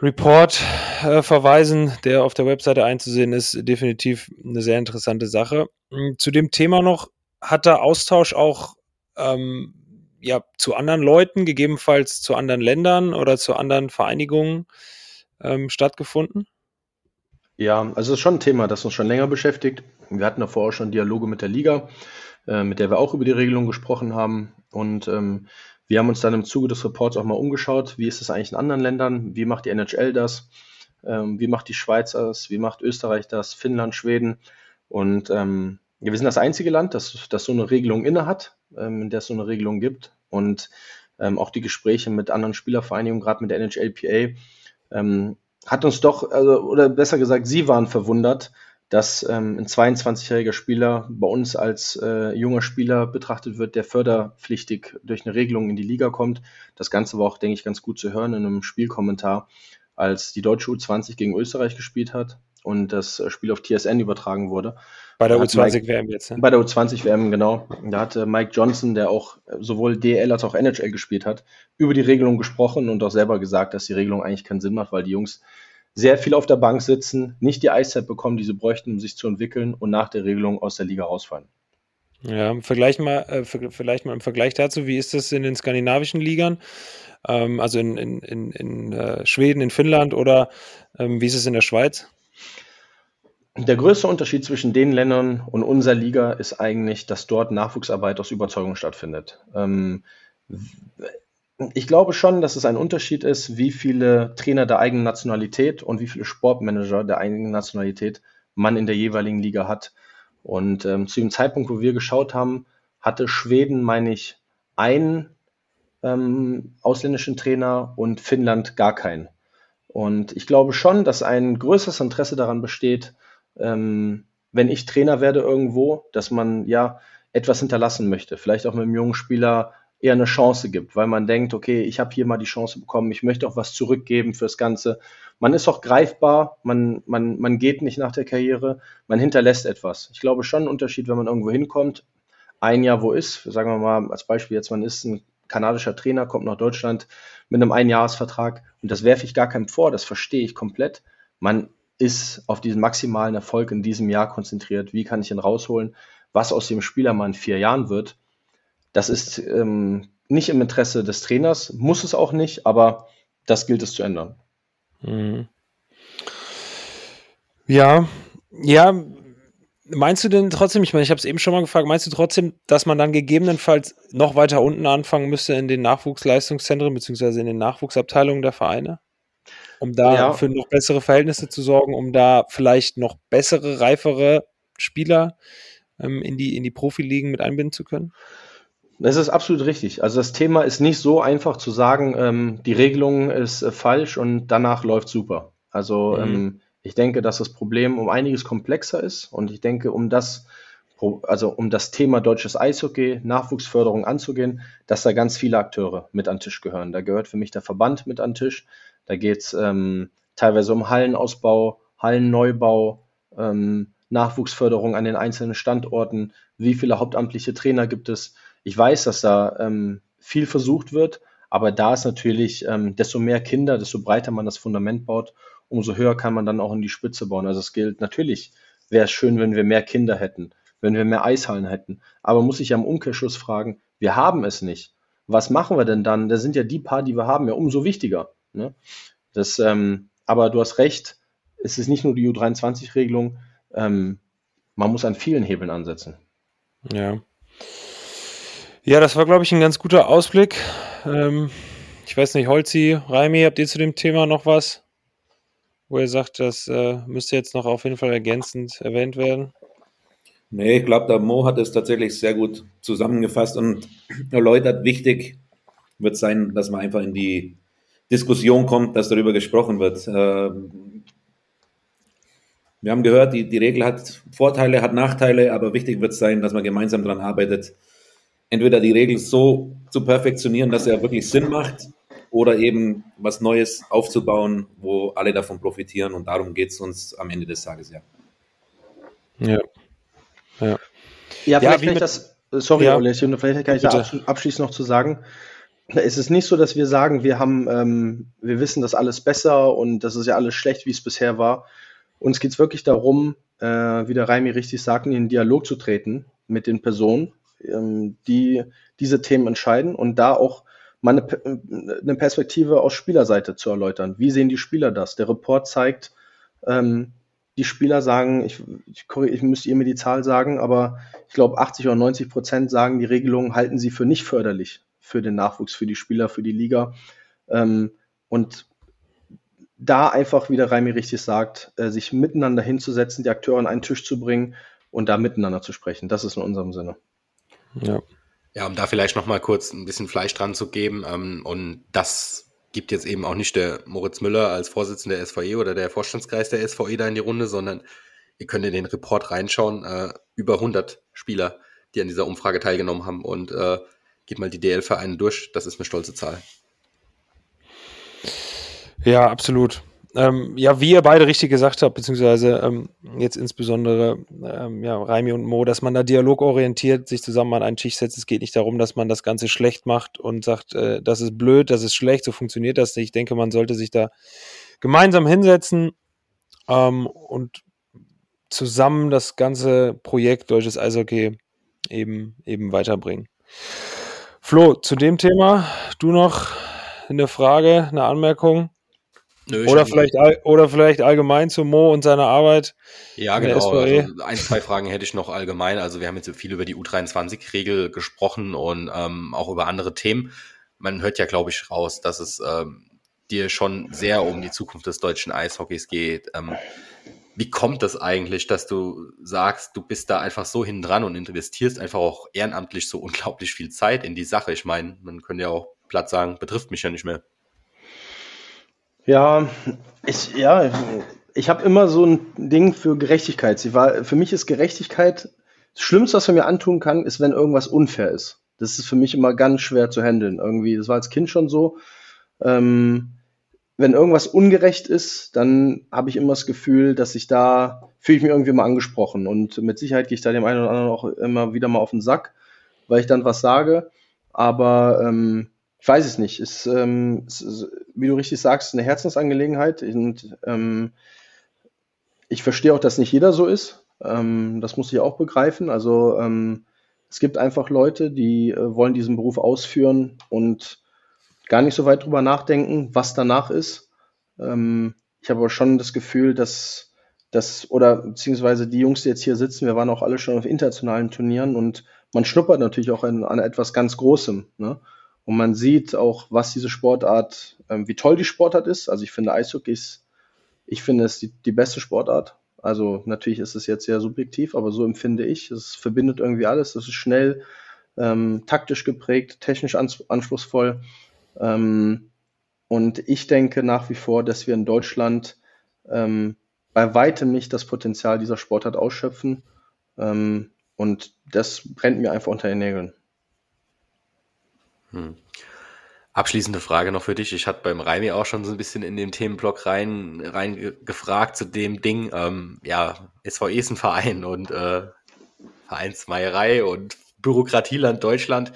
Report äh, verweisen, der auf der Webseite einzusehen ist. Definitiv eine sehr interessante Sache. Hm, zu dem Thema noch, hat der Austausch auch ähm, ja, zu anderen Leuten, gegebenenfalls zu anderen Ländern oder zu anderen Vereinigungen ähm, stattgefunden? Ja, also es ist schon ein Thema, das uns schon länger beschäftigt. Wir hatten davor auch schon Dialoge mit der Liga, äh, mit der wir auch über die Regelung gesprochen haben. Und ähm, wir haben uns dann im Zuge des Reports auch mal umgeschaut, wie ist es eigentlich in anderen Ländern, wie macht die NHL das, ähm, wie macht die Schweiz das, wie macht Österreich das, Finnland, Schweden. Und ähm, wir sind das einzige Land, das, das so eine Regelung inne hat, ähm, in der es so eine Regelung gibt. Und ähm, auch die Gespräche mit anderen Spielervereinigungen, gerade mit der NHLPA, ähm, hat uns doch, also, oder besser gesagt, sie waren verwundert, dass ähm, ein 22-jähriger Spieler bei uns als äh, junger Spieler betrachtet wird, der förderpflichtig durch eine Regelung in die Liga kommt. Das Ganze war auch, denke ich, ganz gut zu hören in einem Spielkommentar, als die deutsche U20 gegen Österreich gespielt hat und das Spiel auf TSN übertragen wurde. Bei der U20-WM jetzt. Ne? Bei der U20-WM, genau. Da hat Mike Johnson, der auch sowohl DL als auch NHL gespielt hat, über die Regelung gesprochen und auch selber gesagt, dass die Regelung eigentlich keinen Sinn macht, weil die Jungs sehr viel auf der Bank sitzen, nicht die Eiszeit bekommen, die sie bräuchten, um sich zu entwickeln und nach der Regelung aus der Liga rausfallen. Ja, vergleich mal, äh, vielleicht mal im Vergleich dazu, wie ist das in den skandinavischen Ligern? Ähm, also in, in, in, in äh, Schweden, in Finnland oder ähm, wie ist es in der Schweiz? Der größte Unterschied zwischen den Ländern und unserer Liga ist eigentlich, dass dort Nachwuchsarbeit aus Überzeugung stattfindet. Ähm, ich glaube schon, dass es ein Unterschied ist, wie viele Trainer der eigenen Nationalität und wie viele Sportmanager der eigenen Nationalität man in der jeweiligen Liga hat. Und ähm, zu dem Zeitpunkt, wo wir geschaut haben, hatte Schweden, meine ich, einen ähm, ausländischen Trainer und Finnland gar keinen. Und ich glaube schon, dass ein größeres Interesse daran besteht, ähm, wenn ich Trainer werde irgendwo, dass man ja etwas hinterlassen möchte. Vielleicht auch mit einem jungen Spieler eher eine Chance gibt, weil man denkt, okay, ich habe hier mal die Chance bekommen, ich möchte auch was zurückgeben fürs Ganze. Man ist auch greifbar, man, man, man geht nicht nach der Karriere, man hinterlässt etwas. Ich glaube schon ein Unterschied, wenn man irgendwo hinkommt, ein Jahr wo ist, sagen wir mal als Beispiel jetzt, man ist ein kanadischer Trainer, kommt nach Deutschland mit einem Einjahresvertrag und das werfe ich gar keinem vor, das verstehe ich komplett. Man ist auf diesen maximalen Erfolg in diesem Jahr konzentriert. Wie kann ich ihn rausholen? Was aus dem Spieler mal in vier Jahren wird, das ist ähm, nicht im Interesse des Trainers, muss es auch nicht, aber das gilt es zu ändern. Mhm. Ja, ja. Meinst du denn trotzdem, ich meine, ich habe es eben schon mal gefragt, meinst du trotzdem, dass man dann gegebenenfalls noch weiter unten anfangen müsste in den Nachwuchsleistungszentren beziehungsweise in den Nachwuchsabteilungen der Vereine? Um da ja. für noch bessere Verhältnisse zu sorgen, um da vielleicht noch bessere, reifere Spieler ähm, in die, in die Profiligen mit einbinden zu können? Das ist absolut richtig. Also das Thema ist nicht so einfach zu sagen, ähm, die Regelung ist äh, falsch und danach läuft super. Also mhm. ähm, ich denke, dass das Problem um einiges komplexer ist und ich denke, um das, also um das Thema deutsches Eishockey, Nachwuchsförderung anzugehen, dass da ganz viele Akteure mit an den Tisch gehören. Da gehört für mich der Verband mit an den Tisch. Da geht es ähm, teilweise um Hallenausbau, Hallenneubau, ähm, Nachwuchsförderung an den einzelnen Standorten, wie viele hauptamtliche Trainer gibt es ich weiß, dass da ähm, viel versucht wird, aber da ist natürlich, ähm, desto mehr Kinder, desto breiter man das Fundament baut, umso höher kann man dann auch in die Spitze bauen. Also es gilt natürlich, wäre es schön, wenn wir mehr Kinder hätten, wenn wir mehr Eishallen hätten. Aber muss ich ja im Umkehrschluss fragen, wir haben es nicht. Was machen wir denn dann? Da sind ja die paar, die wir haben, ja umso wichtiger. Ne? Das, ähm, aber du hast recht, es ist nicht nur die U23-Regelung, ähm, man muss an vielen Hebeln ansetzen. Ja. Ja, das war, glaube ich, ein ganz guter Ausblick. Ähm, ich weiß nicht, Holzi, Raimi, habt ihr zu dem Thema noch was? Wo ihr sagt, das äh, müsste jetzt noch auf jeden Fall ergänzend erwähnt werden? Nee, ich glaube, der Mo hat es tatsächlich sehr gut zusammengefasst und erläutert. Wichtig wird sein, dass man einfach in die Diskussion kommt, dass darüber gesprochen wird. Ähm, wir haben gehört, die, die Regel hat Vorteile, hat Nachteile, aber wichtig wird sein, dass man gemeinsam daran arbeitet, entweder die Regel so zu perfektionieren, dass er wirklich Sinn macht, oder eben was Neues aufzubauen, wo alle davon profitieren. Und darum geht es uns am Ende des Tages, ja. Ja. Ja, ja vielleicht kann ich das, sorry, ja. Ole, vielleicht kann ich da abschließend noch zu sagen. Es ist nicht so, dass wir sagen, wir haben, ähm, wir wissen das alles besser und das ist ja alles schlecht, wie es bisher war. Uns geht es wirklich darum, äh, wie der Reimi richtig sagt, in den Dialog zu treten mit den Personen, ähm, die diese Themen entscheiden und da auch mal eine, eine, Perspektive aus Spielerseite zu erläutern. Wie sehen die Spieler das? Der Report zeigt, ähm, die Spieler sagen, ich, ich, ich müsste ihr mir die Zahl sagen, aber ich glaube 80 oder 90 Prozent sagen, die Regelungen halten sie für nicht förderlich für den Nachwuchs, für die Spieler, für die Liga. Ähm, und da einfach, wie der Reimi richtig sagt, äh, sich miteinander hinzusetzen, die Akteure an einen Tisch zu bringen und da miteinander zu sprechen. Das ist in unserem Sinne. Ja. Ja, um da vielleicht noch mal kurz ein bisschen Fleisch dran zu geben. Ähm, und das gibt jetzt eben auch nicht der Moritz Müller als Vorsitzender der SVE oder der Vorstandskreis der SVE da in die Runde, sondern ihr könnt in den Report reinschauen. Äh, über 100 Spieler, die an dieser Umfrage teilgenommen haben. Und äh, geht mal die DL-Vereine durch. Das ist eine stolze Zahl. Ja, absolut. Ähm, ja, wie ihr beide richtig gesagt habt, beziehungsweise ähm, jetzt insbesondere ähm, ja, Raimi und Mo, dass man da dialogorientiert sich zusammen an einen Tisch setzt. Es geht nicht darum, dass man das Ganze schlecht macht und sagt, äh, das ist blöd, das ist schlecht, so funktioniert das nicht. Ich denke, man sollte sich da gemeinsam hinsetzen ähm, und zusammen das ganze Projekt Deutsches Eishockey eben, eben weiterbringen. Flo, zu dem Thema, du noch eine Frage, eine Anmerkung? Nö, oder, vielleicht, oder vielleicht allgemein zu Mo und seiner Arbeit. Ja, genau. Also ein, zwei Fragen hätte ich noch allgemein. Also wir haben jetzt viel über die U23-Regel gesprochen und ähm, auch über andere Themen. Man hört ja, glaube ich, raus, dass es ähm, dir schon sehr um die Zukunft des deutschen Eishockeys geht. Ähm, wie kommt das eigentlich, dass du sagst, du bist da einfach so hinten dran und investierst einfach auch ehrenamtlich so unglaublich viel Zeit in die Sache? Ich meine, man könnte ja auch platt sagen, betrifft mich ja nicht mehr. Ja, ich, ja, ich habe immer so ein Ding für Gerechtigkeit. Sie war, für mich ist Gerechtigkeit, das Schlimmste, was man mir antun kann, ist, wenn irgendwas unfair ist. Das ist für mich immer ganz schwer zu handeln. Irgendwie, das war als Kind schon so. Ähm, wenn irgendwas ungerecht ist, dann habe ich immer das Gefühl, dass ich da, fühle ich mich irgendwie mal angesprochen. Und mit Sicherheit gehe ich da dem einen oder anderen auch immer wieder mal auf den Sack, weil ich dann was sage. Aber ähm, ich weiß es nicht. Ist, ähm, ist, wie du richtig sagst, eine Herzensangelegenheit. Und ähm, ich verstehe auch, dass nicht jeder so ist. Ähm, das muss ich auch begreifen. Also ähm, es gibt einfach Leute, die äh, wollen diesen Beruf ausführen und gar nicht so weit drüber nachdenken, was danach ist. Ähm, ich habe aber schon das Gefühl, dass das, oder beziehungsweise die Jungs, die jetzt hier sitzen, wir waren auch alle schon auf internationalen Turnieren und man schnuppert natürlich auch an, an etwas ganz Großem. Ne? Und man sieht auch, was diese Sportart, ähm, wie toll die Sportart ist. Also ich finde Eishockey ist, ich finde es die, die beste Sportart. Also natürlich ist es jetzt sehr subjektiv, aber so empfinde ich. Es verbindet irgendwie alles. Es ist schnell, ähm, taktisch geprägt, technisch ans anspruchsvoll. Ähm, und ich denke nach wie vor, dass wir in Deutschland ähm, bei weitem nicht das Potenzial dieser Sportart ausschöpfen. Ähm, und das brennt mir einfach unter den Nägeln. Hm. Abschließende Frage noch für dich. Ich hatte beim Reimi auch schon so ein bisschen in den Themenblock rein, rein gefragt zu dem Ding. Ähm, ja, SVE ist ein Verein und äh, Vereinsmeierei und Bürokratieland Deutschland.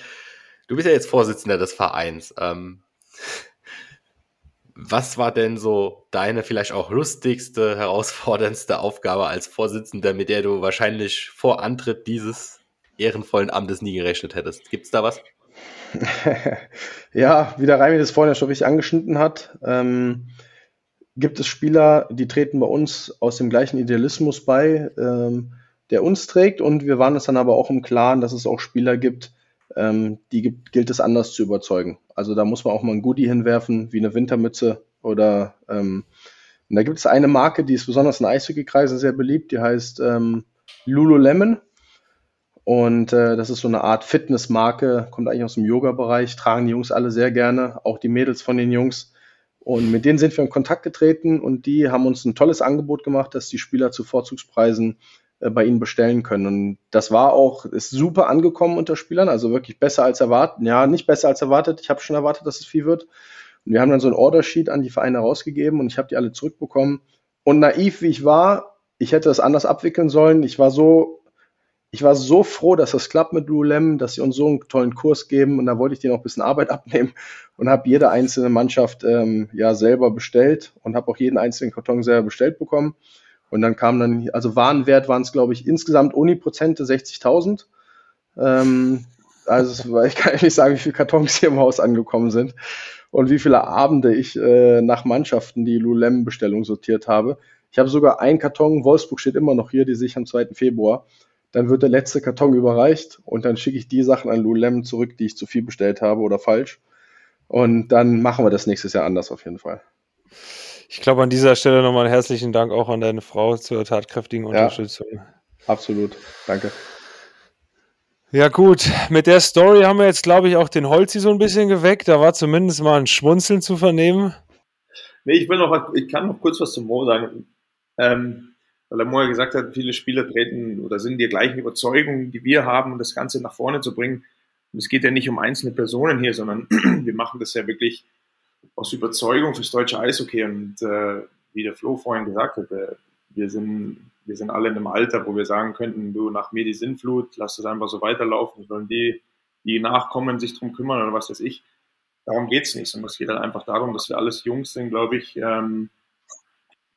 Du bist ja jetzt Vorsitzender des Vereins. Ähm, was war denn so deine vielleicht auch lustigste, herausforderndste Aufgabe als Vorsitzender, mit der du wahrscheinlich vor Antritt dieses ehrenvollen Amtes nie gerechnet hättest? Gibt's da was? <laughs> ja, wie der Reimi das vorhin ja schon richtig angeschnitten hat, ähm, gibt es Spieler, die treten bei uns aus dem gleichen Idealismus bei, ähm, der uns trägt. Und wir waren uns dann aber auch im Klaren, dass es auch Spieler gibt, ähm, die gilt es anders zu überzeugen. Also da muss man auch mal ein Goodie hinwerfen, wie eine Wintermütze oder ähm, da gibt es eine Marke, die ist besonders in Eishockeykreisen sehr beliebt, die heißt ähm, Lululemon. Und äh, das ist so eine Art Fitnessmarke, kommt eigentlich aus dem Yoga-Bereich, tragen die Jungs alle sehr gerne, auch die Mädels von den Jungs. Und mit denen sind wir in Kontakt getreten und die haben uns ein tolles Angebot gemacht, dass die Spieler zu Vorzugspreisen bei ihnen bestellen können. Und das war auch, ist super angekommen unter Spielern, also wirklich besser als erwartet. Ja, nicht besser als erwartet. Ich habe schon erwartet, dass es viel wird. Und wir haben dann so ein Ordersheet an die Vereine rausgegeben und ich habe die alle zurückbekommen. Und naiv wie ich war, ich hätte das anders abwickeln sollen. Ich war so ich war so froh, dass das klappt mit Lulem, dass sie uns so einen tollen Kurs geben und da wollte ich denen auch ein bisschen Arbeit <laughs> abnehmen und habe jede einzelne Mannschaft ähm, ja selber bestellt und habe auch jeden einzelnen Karton selber bestellt bekommen. Und dann kam dann, also Warenwert waren es, glaube ich, insgesamt Uni-Prozente 60.000. Ähm, also <laughs> ich kann nicht sagen, wie viele Kartons hier im Haus angekommen sind und wie viele Abende ich äh, nach Mannschaften die Lulem-Bestellung sortiert habe. Ich habe sogar einen Karton, Wolfsburg steht immer noch hier, die sich am 2. Februar. Dann wird der letzte Karton überreicht und dann schicke ich die Sachen an Lulem zurück, die ich zu viel bestellt habe oder falsch. Und dann machen wir das nächstes Jahr anders auf jeden Fall. Ich glaube, an dieser Stelle nochmal einen herzlichen Dank auch an deine Frau zur tatkräftigen Unterstützung. Ja, absolut. Danke. Ja, gut. Mit der Story haben wir jetzt, glaube ich, auch den Holzi so ein bisschen geweckt. Da war zumindest mal ein Schmunzeln zu vernehmen. Nee, ich will noch, ich kann noch kurz was zum Mo sagen. Ähm, weil er vorher gesagt hat, viele Spieler treten oder sind die gleichen Überzeugungen, die wir haben, um das Ganze nach vorne zu bringen. Und es geht ja nicht um einzelne Personen hier, sondern <clears throat> wir machen das ja wirklich aus Überzeugung fürs deutsche Eishockey. Und äh, wie der Flo vorhin gesagt hat, äh, wir sind, wir sind alle in einem Alter, wo wir sagen könnten, du, nach mir die Sinnflut, lass es einfach so weiterlaufen, sollen die, die nachkommen, sich drum kümmern oder was weiß ich. Darum geht's nicht, sondern es geht halt einfach darum, dass wir alles Jungs sind, glaube ich, ähm,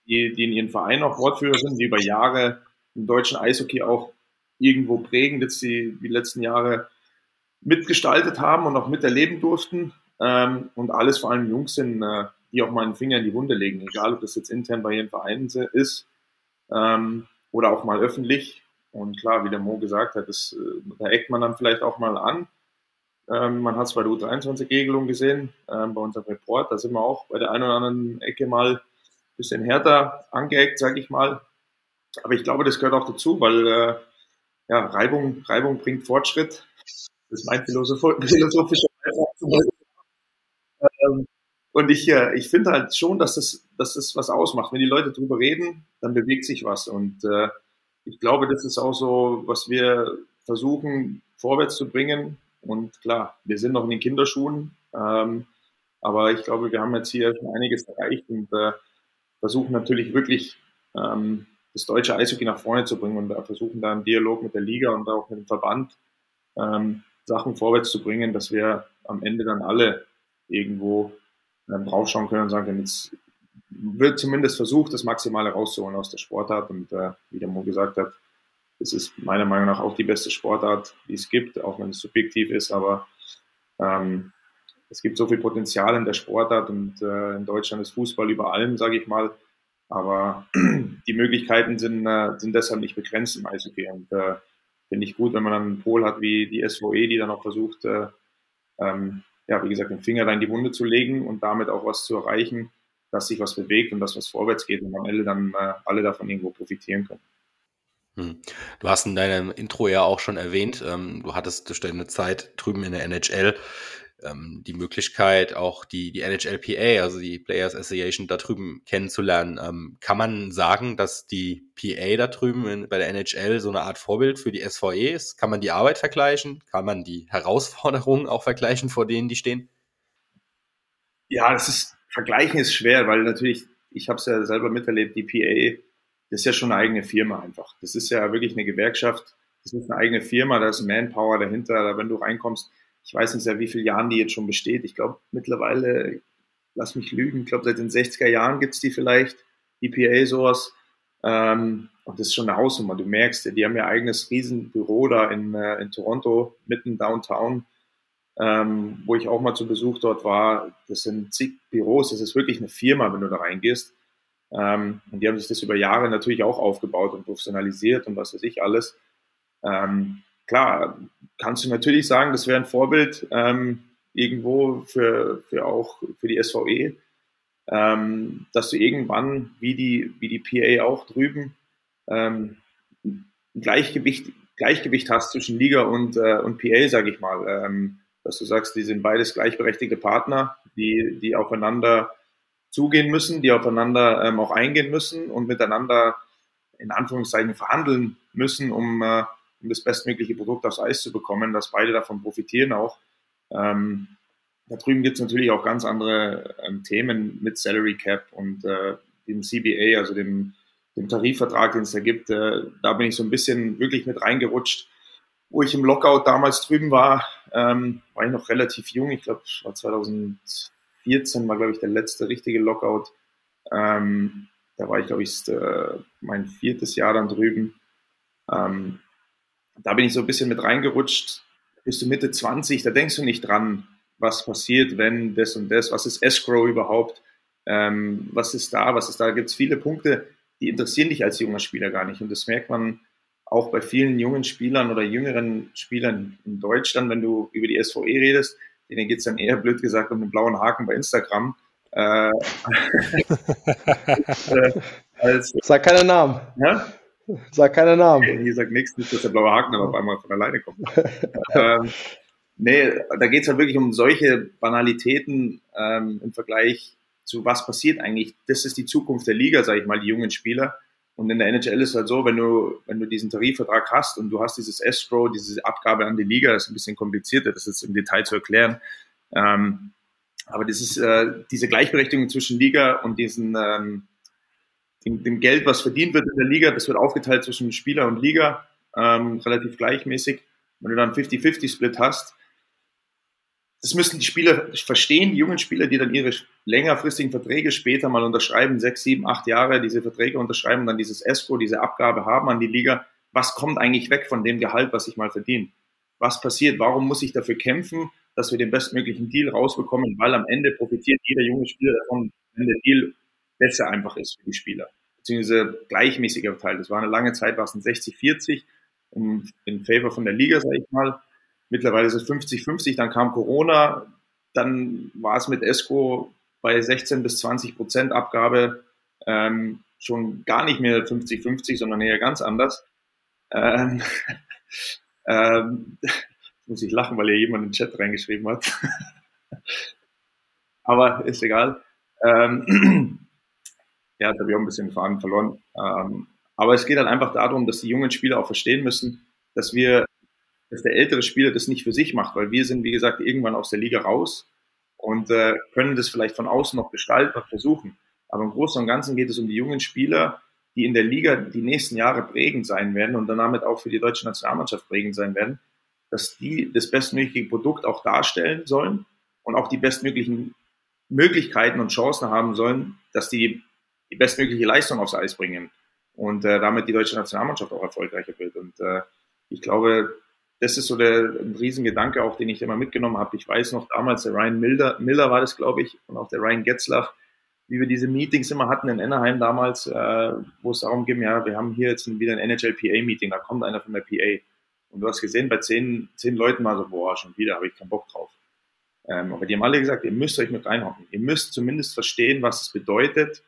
die, die in ihren Vereinen auch Wortführer sind, die über Jahre im deutschen Eishockey auch irgendwo prägen, jetzt die, die letzten Jahre mitgestaltet haben und auch miterleben durften. Ähm, und alles vor allem Jungs sind, äh, die auch mal einen Finger in die Wunde legen, egal ob das jetzt intern bei ihren Vereinen ist ähm, oder auch mal öffentlich. Und klar, wie der Mo gesagt hat, das, äh, da eckt man dann vielleicht auch mal an. Ähm, man hat es bei der U23-Regelung gesehen, ähm, bei unserem Report, da sind wir auch bei der einen oder anderen Ecke mal ein bisschen härter angeeckt, sage ich mal. Aber ich glaube, das gehört auch dazu, weil äh, ja, Reibung, Reibung bringt Fortschritt. Das ist mein <laughs> philosophischer ähm, Und ich, äh, ich finde halt schon, dass das, dass das was ausmacht. Wenn die Leute drüber reden, dann bewegt sich was. Und äh, ich glaube, das ist auch so, was wir versuchen vorwärts zu bringen. Und klar, wir sind noch in den Kinderschuhen. Ähm, aber ich glaube, wir haben jetzt hier schon einiges erreicht und äh, versuchen natürlich wirklich ähm, das deutsche Eishockey nach vorne zu bringen und versuchen da einen Dialog mit der Liga und auch mit dem Verband ähm, Sachen vorwärts zu bringen, dass wir am Ende dann alle irgendwo ähm, draufschauen können und sagen können, jetzt wird zumindest versucht, das Maximale rauszuholen aus der Sportart. Und äh, wie der Mo gesagt hat, es ist meiner Meinung nach auch die beste Sportart, die es gibt, auch wenn es subjektiv ist, aber ähm, es gibt so viel Potenzial in der Sportart und äh, in Deutschland ist Fußball über allem, sage ich mal. Aber <clears throat> die Möglichkeiten sind, äh, sind deshalb nicht begrenzt im Eishockey. Und äh, finde ich gut, wenn man dann einen Pol hat wie die SVE, die dann auch versucht, äh, ähm, ja, wie gesagt, den Finger da in die Wunde zu legen und damit auch was zu erreichen, dass sich was bewegt und dass was vorwärts geht und am Ende dann äh, alle davon irgendwo profitieren können. Hm. Du hast in deinem Intro ja auch schon erwähnt, ähm, du hattest durch Zeit drüben in der NHL ähm, die Möglichkeit, auch die, die NHLPA, also die Players Association da drüben kennenzulernen. Ähm, kann man sagen, dass die PA da drüben in, bei der NHL so eine Art Vorbild für die SVE ist? Kann man die Arbeit vergleichen? Kann man die Herausforderungen auch vergleichen, vor denen die stehen? Ja, das ist, vergleichen ist schwer, weil natürlich, ich habe es ja selber miterlebt, die PA, das ist ja schon eine eigene Firma einfach. Das ist ja wirklich eine Gewerkschaft, das ist eine eigene Firma, da ist Manpower dahinter, wenn du reinkommst, ich weiß nicht seit wie vielen Jahren die jetzt schon besteht. Ich glaube mittlerweile, lass mich lügen, ich glaube seit den 60er Jahren gibt es die vielleicht, EPA sowas. Ähm, und das ist schon eine Hausnummer. Du merkst, die haben ja eigenes Riesenbüro da in, äh, in Toronto, mitten downtown, ähm, wo ich auch mal zu Besuch dort war. Das sind zig Büros, das ist wirklich eine Firma, wenn du da reingehst. Ähm, und die haben sich das über Jahre natürlich auch aufgebaut und professionalisiert und was weiß ich alles. Ähm, klar, kannst du natürlich sagen, das wäre ein Vorbild ähm, irgendwo für, für auch für die SVE, ähm, dass du irgendwann, wie die, wie die PA auch drüben, ähm, ein Gleichgewicht, Gleichgewicht hast zwischen Liga und, äh, und PA, sage ich mal. Ähm, dass du sagst, die sind beides gleichberechtigte Partner, die, die aufeinander zugehen müssen, die aufeinander ähm, auch eingehen müssen und miteinander in Anführungszeichen verhandeln müssen, um äh, um das bestmögliche Produkt aufs Eis zu bekommen, dass beide davon profitieren auch. Ähm, da drüben gibt es natürlich auch ganz andere ähm, Themen mit Salary Cap und äh, dem CBA, also dem, dem Tarifvertrag, den es da gibt. Äh, da bin ich so ein bisschen wirklich mit reingerutscht. Wo ich im Lockout damals drüben war, ähm, war ich noch relativ jung. Ich glaube, war 2014 war, glaube ich, der letzte richtige Lockout. Ähm, da war ich, glaube ich, äh, mein viertes Jahr dann drüben. Ähm, da bin ich so ein bisschen mit reingerutscht. Bist du Mitte 20, da denkst du nicht dran, was passiert, wenn das und das, was ist Escrow überhaupt, ähm, was ist da, was ist da. Da gibt es viele Punkte, die interessieren dich als junger Spieler gar nicht. Und das merkt man auch bei vielen jungen Spielern oder jüngeren Spielern in Deutschland, wenn du über die SVE redest, denen geht es dann eher blöd gesagt um den blauen Haken bei Instagram. Äh, <laughs> <laughs> als, Sag keine Namen. Ja? Sag keine Namen. Hier sagt nichts, nicht, dass der blaue Haken dann auf einmal von alleine kommt. <laughs> ähm, nee, da geht es halt wirklich um solche Banalitäten ähm, im Vergleich zu was passiert eigentlich. Das ist die Zukunft der Liga, sage ich mal, die jungen Spieler. Und in der NHL ist es halt so, wenn du, wenn du diesen Tarifvertrag hast und du hast dieses Escrow, diese Abgabe an die Liga, das ist ein bisschen komplizierter, das ist im Detail zu erklären. Ähm, aber das ist äh, diese Gleichberechtigung zwischen Liga und diesen, ähm, dem, dem, Geld, was verdient wird in der Liga, das wird aufgeteilt zwischen Spieler und Liga, ähm, relativ gleichmäßig. Wenn du dann 50-50-Split hast, das müssen die Spieler verstehen, die jungen Spieler, die dann ihre längerfristigen Verträge später mal unterschreiben, sechs, sieben, acht Jahre diese Verträge unterschreiben, dann dieses Escrow, diese Abgabe haben an die Liga. Was kommt eigentlich weg von dem Gehalt, was ich mal verdiene? Was passiert? Warum muss ich dafür kämpfen, dass wir den bestmöglichen Deal rausbekommen? Weil am Ende profitiert jeder junge Spieler davon, wenn der Deal besser einfach ist für die Spieler. Beziehungsweise gleichmäßiger verteilt. Das war eine lange Zeit, war es ein 60-40 in Favor von der Liga, sage ich mal. Mittlerweile ist es 50-50, dann kam Corona, dann war es mit ESCO bei 16 bis 20 Prozent Abgabe ähm, schon gar nicht mehr 50-50, sondern eher ganz anders. Ähm, <laughs> ähm, <laughs> muss ich lachen, weil hier jemand in den Chat reingeschrieben hat. <laughs> Aber ist egal. Ähm, <clears throat> ja, da habe ich auch ein bisschen Faden verloren. Ähm, aber es geht halt einfach darum, dass die jungen Spieler auch verstehen müssen, dass wir dass der ältere Spieler das nicht für sich macht, weil wir sind, wie gesagt, irgendwann aus der Liga raus und äh, können das vielleicht von außen noch gestalten und versuchen. Aber im Großen und Ganzen geht es um die jungen Spieler, die in der Liga die nächsten Jahre prägend sein werden und dann damit auch für die deutsche Nationalmannschaft prägend sein werden, dass die das bestmögliche Produkt auch darstellen sollen und auch die bestmöglichen Möglichkeiten und Chancen haben sollen, dass die die bestmögliche Leistung aufs Eis bringen und äh, damit die deutsche Nationalmannschaft auch erfolgreicher wird. Und äh, ich glaube, das ist so der ein Riesengedanke auch, den ich immer mitgenommen habe. Ich weiß noch damals, der Ryan Miller, Miller war das, glaube ich, und auch der Ryan Getzlaff, wie wir diese Meetings immer hatten in Anaheim damals, äh, wo es darum ging, ja, wir haben hier jetzt wieder ein NHL-PA-Meeting, da kommt einer von der PA. Und du hast gesehen, bei zehn, zehn Leuten war so, boah, schon wieder, habe ich keinen Bock drauf. Ähm, aber die haben alle gesagt, ihr müsst euch mit reinhocken. Ihr müsst zumindest verstehen, was es bedeutet,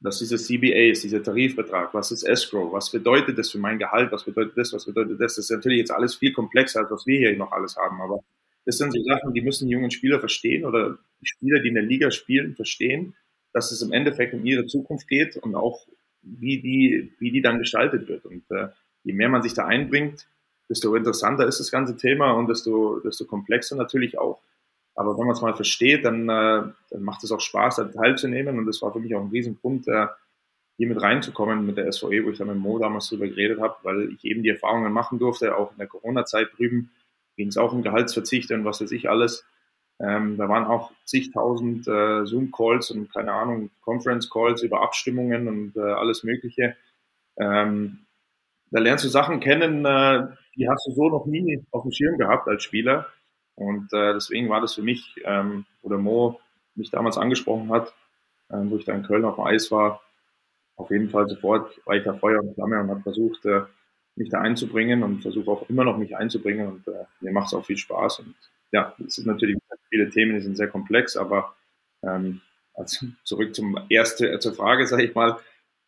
dass dieser CBA ist, dieser Tarifvertrag, was ist Escrow, was bedeutet das für mein Gehalt, was bedeutet das, was bedeutet das. Das ist natürlich jetzt alles viel komplexer, als was wir hier noch alles haben, aber das sind so Sachen, die müssen die jungen Spieler verstehen oder die Spieler, die in der Liga spielen, verstehen, dass es im Endeffekt um ihre Zukunft geht und auch wie die, wie die dann gestaltet wird. Und äh, je mehr man sich da einbringt, desto interessanter ist das ganze Thema und desto, desto komplexer natürlich auch. Aber wenn man es mal versteht, dann, äh, dann macht es auch Spaß, da teilzunehmen. Und das war für mich auch ein Riesenpunkt, äh, hier mit reinzukommen mit der SVE, wo ich dann mit Mo damals drüber geredet habe, weil ich eben die Erfahrungen machen durfte, auch in der Corona-Zeit drüben ging es auch um Gehaltsverzichte und was weiß ich alles. Ähm, da waren auch zigtausend äh, Zoom-Calls und keine Ahnung, Conference-Calls über Abstimmungen und äh, alles Mögliche. Ähm, da lernst du Sachen kennen, äh, die hast du so noch nie auf dem Schirm gehabt als Spieler. Und äh, deswegen war das für mich, ähm, wo der Mo mich damals angesprochen hat, ähm, wo ich da in Köln auf dem Eis war, auf jeden Fall sofort war ich da Feuer und Flamme und habe versucht, äh, mich da einzubringen und versuche auch immer noch mich einzubringen und äh, mir macht es auch viel Spaß. Und ja, es sind natürlich viele Themen, die sind sehr komplex, aber ähm, also <laughs> zurück zum erste, äh, zur Frage, sage ich mal,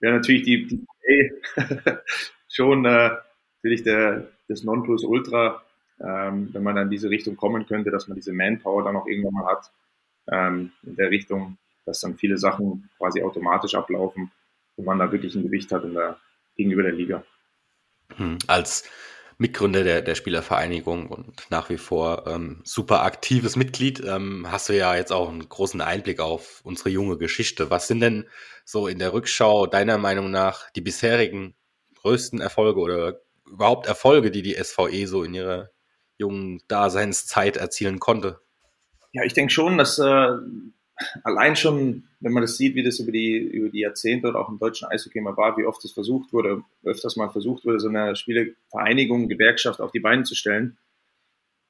wäre natürlich die, die <laughs> schon äh, natürlich der, das Nonplusultra ähm, wenn man dann in diese Richtung kommen könnte, dass man diese Manpower dann auch irgendwann mal hat, ähm, in der Richtung, dass dann viele Sachen quasi automatisch ablaufen und man da wirklich ein Gewicht hat in der, gegenüber der Liga. Hm, als Mitgründer der, der Spielervereinigung und nach wie vor ähm, super aktives Mitglied, ähm, hast du ja jetzt auch einen großen Einblick auf unsere junge Geschichte. Was sind denn so in der Rückschau deiner Meinung nach die bisherigen größten Erfolge oder überhaupt Erfolge, die die SVE so in ihrer jungen Daseinszeit erzielen konnte? Ja, ich denke schon, dass äh, allein schon, wenn man das sieht, wie das über die, über die Jahrzehnte oder auch im deutschen Eishockey mal war, wie oft es versucht wurde, öfters mal versucht wurde, so eine Spielevereinigung, Gewerkschaft auf die Beine zu stellen,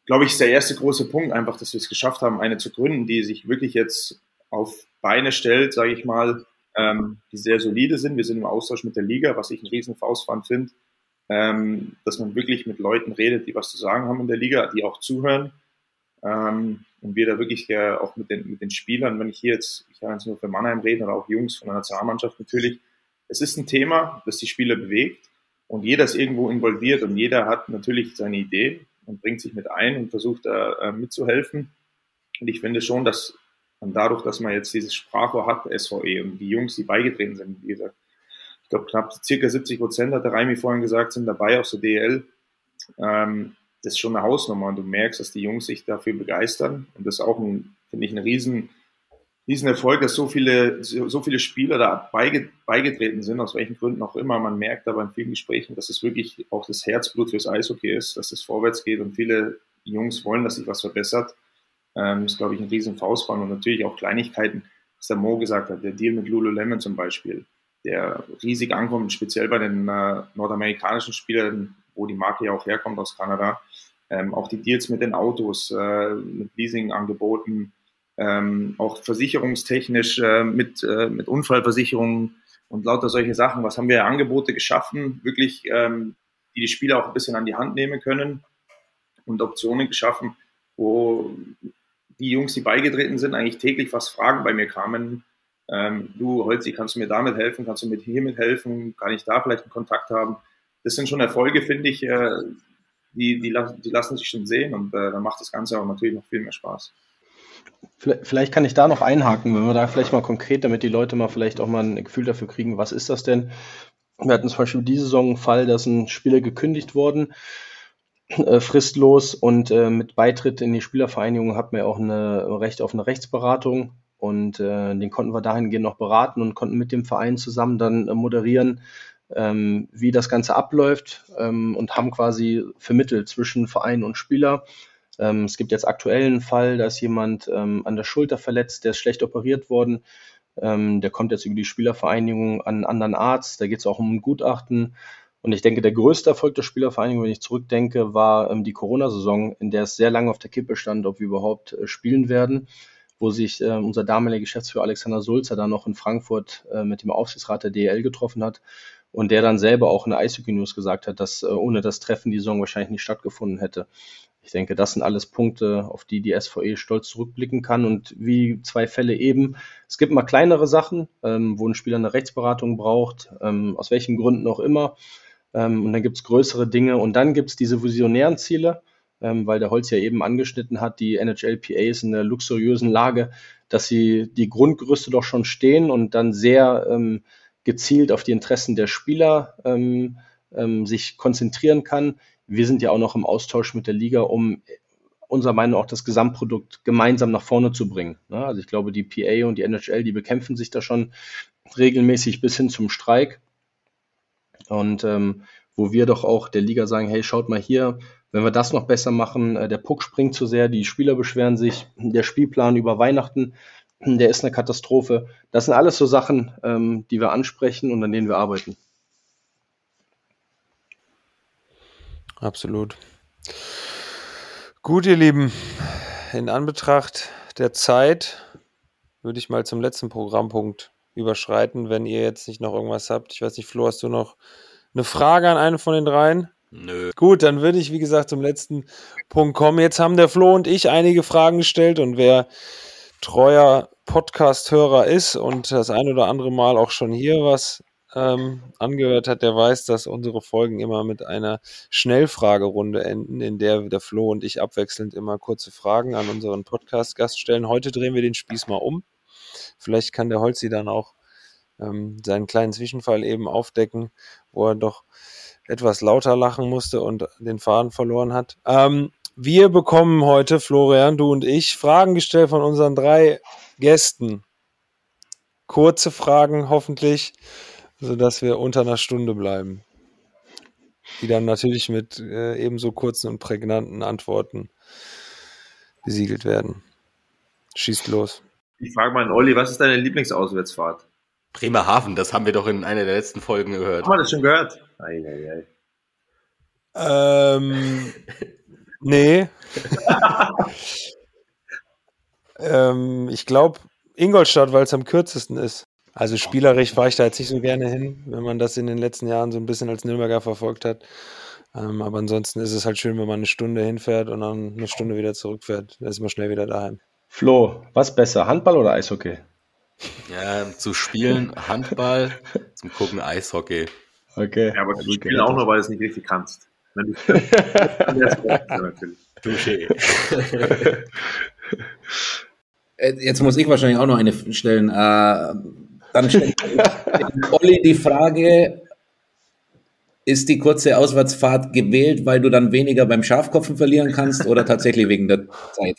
glaube ich, ist der erste große Punkt einfach, dass wir es geschafft haben, eine zu gründen, die sich wirklich jetzt auf Beine stellt, sage ich mal, ähm, die sehr solide sind. Wir sind im Austausch mit der Liga, was ich einen riesen Faustpfand finde, ähm, dass man wirklich mit Leuten redet, die was zu sagen haben in der Liga, die auch zuhören. Ähm, und wir da wirklich äh, auch mit den, mit den Spielern, wenn ich hier jetzt, ich kann jetzt nur für Mannheim reden oder auch Jungs von der Nationalmannschaft natürlich, es ist ein Thema, das die Spieler bewegt und jeder ist irgendwo involviert und jeder hat natürlich seine Idee und bringt sich mit ein und versucht da äh, mitzuhelfen. Und ich finde schon, dass man dadurch, dass man jetzt dieses Sprachrohr hat, SVE und die Jungs, die beigetreten sind, wie gesagt, ich glaube knapp circa 70 Prozent, hat der Reimi vorhin gesagt, sind dabei aus der DL. Ähm, das ist schon eine Hausnummer und du merkst, dass die Jungs sich dafür begeistern und das ist auch finde ich, ein riesen, riesen Erfolg, dass so viele, so viele Spieler da beige, beigetreten sind, aus welchen Gründen auch immer. Man merkt aber in vielen Gesprächen, dass es wirklich auch das Herzblut fürs Eishockey ist, dass es vorwärts geht und viele Jungs wollen, dass sich was verbessert. Ähm, ist, glaube ich, ein riesen Faustband und natürlich auch Kleinigkeiten, was der Mo gesagt hat, der Deal mit Lululemon zum Beispiel, der riesig ankommt, speziell bei den äh, nordamerikanischen Spielern, wo die Marke ja auch herkommt aus Kanada. Ähm, auch die Deals mit den Autos, äh, mit Leasingangeboten, ähm, auch versicherungstechnisch äh, mit, äh, mit Unfallversicherungen und lauter solche Sachen. Was haben wir Angebote geschaffen, wirklich, ähm, die die Spieler auch ein bisschen an die Hand nehmen können und Optionen geschaffen, wo die Jungs, die beigetreten sind, eigentlich täglich was Fragen bei mir kamen. Ähm, du, Holzi, kannst du mir damit helfen? Kannst du mir hiermit helfen? Kann ich da vielleicht einen Kontakt haben? das sind schon Erfolge, finde ich, äh, die, die, die lassen sich schon sehen und äh, dann macht das Ganze auch natürlich noch viel mehr Spaß. Vielleicht kann ich da noch einhaken, wenn wir da vielleicht mal konkret, damit die Leute mal vielleicht auch mal ein Gefühl dafür kriegen, was ist das denn? Wir hatten zum Beispiel diese Saison einen Fall, dass ein Spieler gekündigt worden, äh, fristlos und äh, mit Beitritt in die Spielervereinigung hat man ja auch ein Recht auf eine Rechtsberatung und äh, den konnten wir dahingehend noch beraten und konnten mit dem Verein zusammen dann äh, moderieren, ähm, wie das Ganze abläuft ähm, und haben quasi vermittelt zwischen Verein und Spieler. Ähm, es gibt jetzt aktuell einen Fall, da ist jemand ähm, an der Schulter verletzt, der ist schlecht operiert worden. Ähm, der kommt jetzt über die Spielervereinigung an einen anderen Arzt. Da geht es auch um ein Gutachten. Und ich denke, der größte Erfolg der Spielervereinigung, wenn ich zurückdenke, war ähm, die Corona-Saison, in der es sehr lange auf der Kippe stand, ob wir überhaupt äh, spielen werden wo sich äh, unser damaliger Geschäftsführer Alexander Sulzer dann noch in Frankfurt äh, mit dem Aufsichtsrat der DL getroffen hat und der dann selber auch in der Eishockey News gesagt hat, dass äh, ohne das Treffen die Saison wahrscheinlich nicht stattgefunden hätte. Ich denke, das sind alles Punkte, auf die die SVE stolz zurückblicken kann. Und wie zwei Fälle eben, es gibt mal kleinere Sachen, ähm, wo ein Spieler eine Rechtsberatung braucht, ähm, aus welchen Gründen auch immer. Ähm, und dann gibt es größere Dinge. Und dann gibt es diese visionären Ziele, ähm, weil der Holz ja eben angeschnitten hat, die NHLPA ist in der luxuriösen Lage, dass sie die Grundgerüste doch schon stehen und dann sehr ähm, gezielt auf die Interessen der Spieler ähm, ähm, sich konzentrieren kann. Wir sind ja auch noch im Austausch mit der Liga, um unserer Meinung nach auch das Gesamtprodukt gemeinsam nach vorne zu bringen. Ne? Also ich glaube, die PA und die NHL, die bekämpfen sich da schon regelmäßig bis hin zum Streik. Und ähm, wo wir doch auch der Liga sagen, hey, schaut mal hier, wenn wir das noch besser machen, äh, der Puck springt zu sehr, die Spieler beschweren sich, der Spielplan über Weihnachten der ist eine Katastrophe. Das sind alles so Sachen, ähm, die wir ansprechen und an denen wir arbeiten. Absolut. Gut, ihr Lieben, in Anbetracht der Zeit würde ich mal zum letzten Programmpunkt überschreiten, wenn ihr jetzt nicht noch irgendwas habt. Ich weiß nicht, Flo, hast du noch eine Frage an einen von den dreien? Nö. Gut, dann würde ich, wie gesagt, zum letzten Punkt kommen. Jetzt haben der Flo und ich einige Fragen gestellt und wer treuer Podcast-Hörer ist und das ein oder andere Mal auch schon hier was ähm, angehört hat, der weiß, dass unsere Folgen immer mit einer Schnellfragerunde enden, in der der Flo und ich abwechselnd immer kurze Fragen an unseren Podcast-Gast stellen. Heute drehen wir den Spieß mal um. Vielleicht kann der Holzi dann auch ähm, seinen kleinen Zwischenfall eben aufdecken, wo er doch etwas lauter lachen musste und den Faden verloren hat. Ähm, wir bekommen heute, Florian, du und ich, Fragen gestellt von unseren drei Gästen. Kurze Fragen hoffentlich, sodass wir unter einer Stunde bleiben. Die dann natürlich mit äh, ebenso kurzen und prägnanten Antworten besiegelt werden. Schießt los. Ich frage mal an Olli, was ist deine Lieblingsauswärtsfahrt? Bremerhaven, das haben wir doch in einer der letzten Folgen gehört. Haben wir das schon gehört? Ei, ei, ei. Ähm, nee. ähm, ich glaube Ingolstadt, weil es am kürzesten ist. Also spielerisch fahre ich da jetzt nicht so gerne hin, wenn man das in den letzten Jahren so ein bisschen als Nürnberger verfolgt hat. Ähm, aber ansonsten ist es halt schön, wenn man eine Stunde hinfährt und dann eine Stunde wieder zurückfährt. Dann ist man schnell wieder daheim. Flo, was besser, Handball oder Eishockey? Ja, zu spielen Handball, zum Gucken Eishockey. Okay. Ja, aber du spielen auch nur, weil du es nicht richtig kannst. <laughs> Touché. Äh, Jetzt muss ich wahrscheinlich auch noch eine stellen. Äh, dann stellt Olli die Frage, ist die kurze Auswärtsfahrt gewählt, weil du dann weniger beim Schafkopfen verlieren kannst oder tatsächlich wegen der Zeit?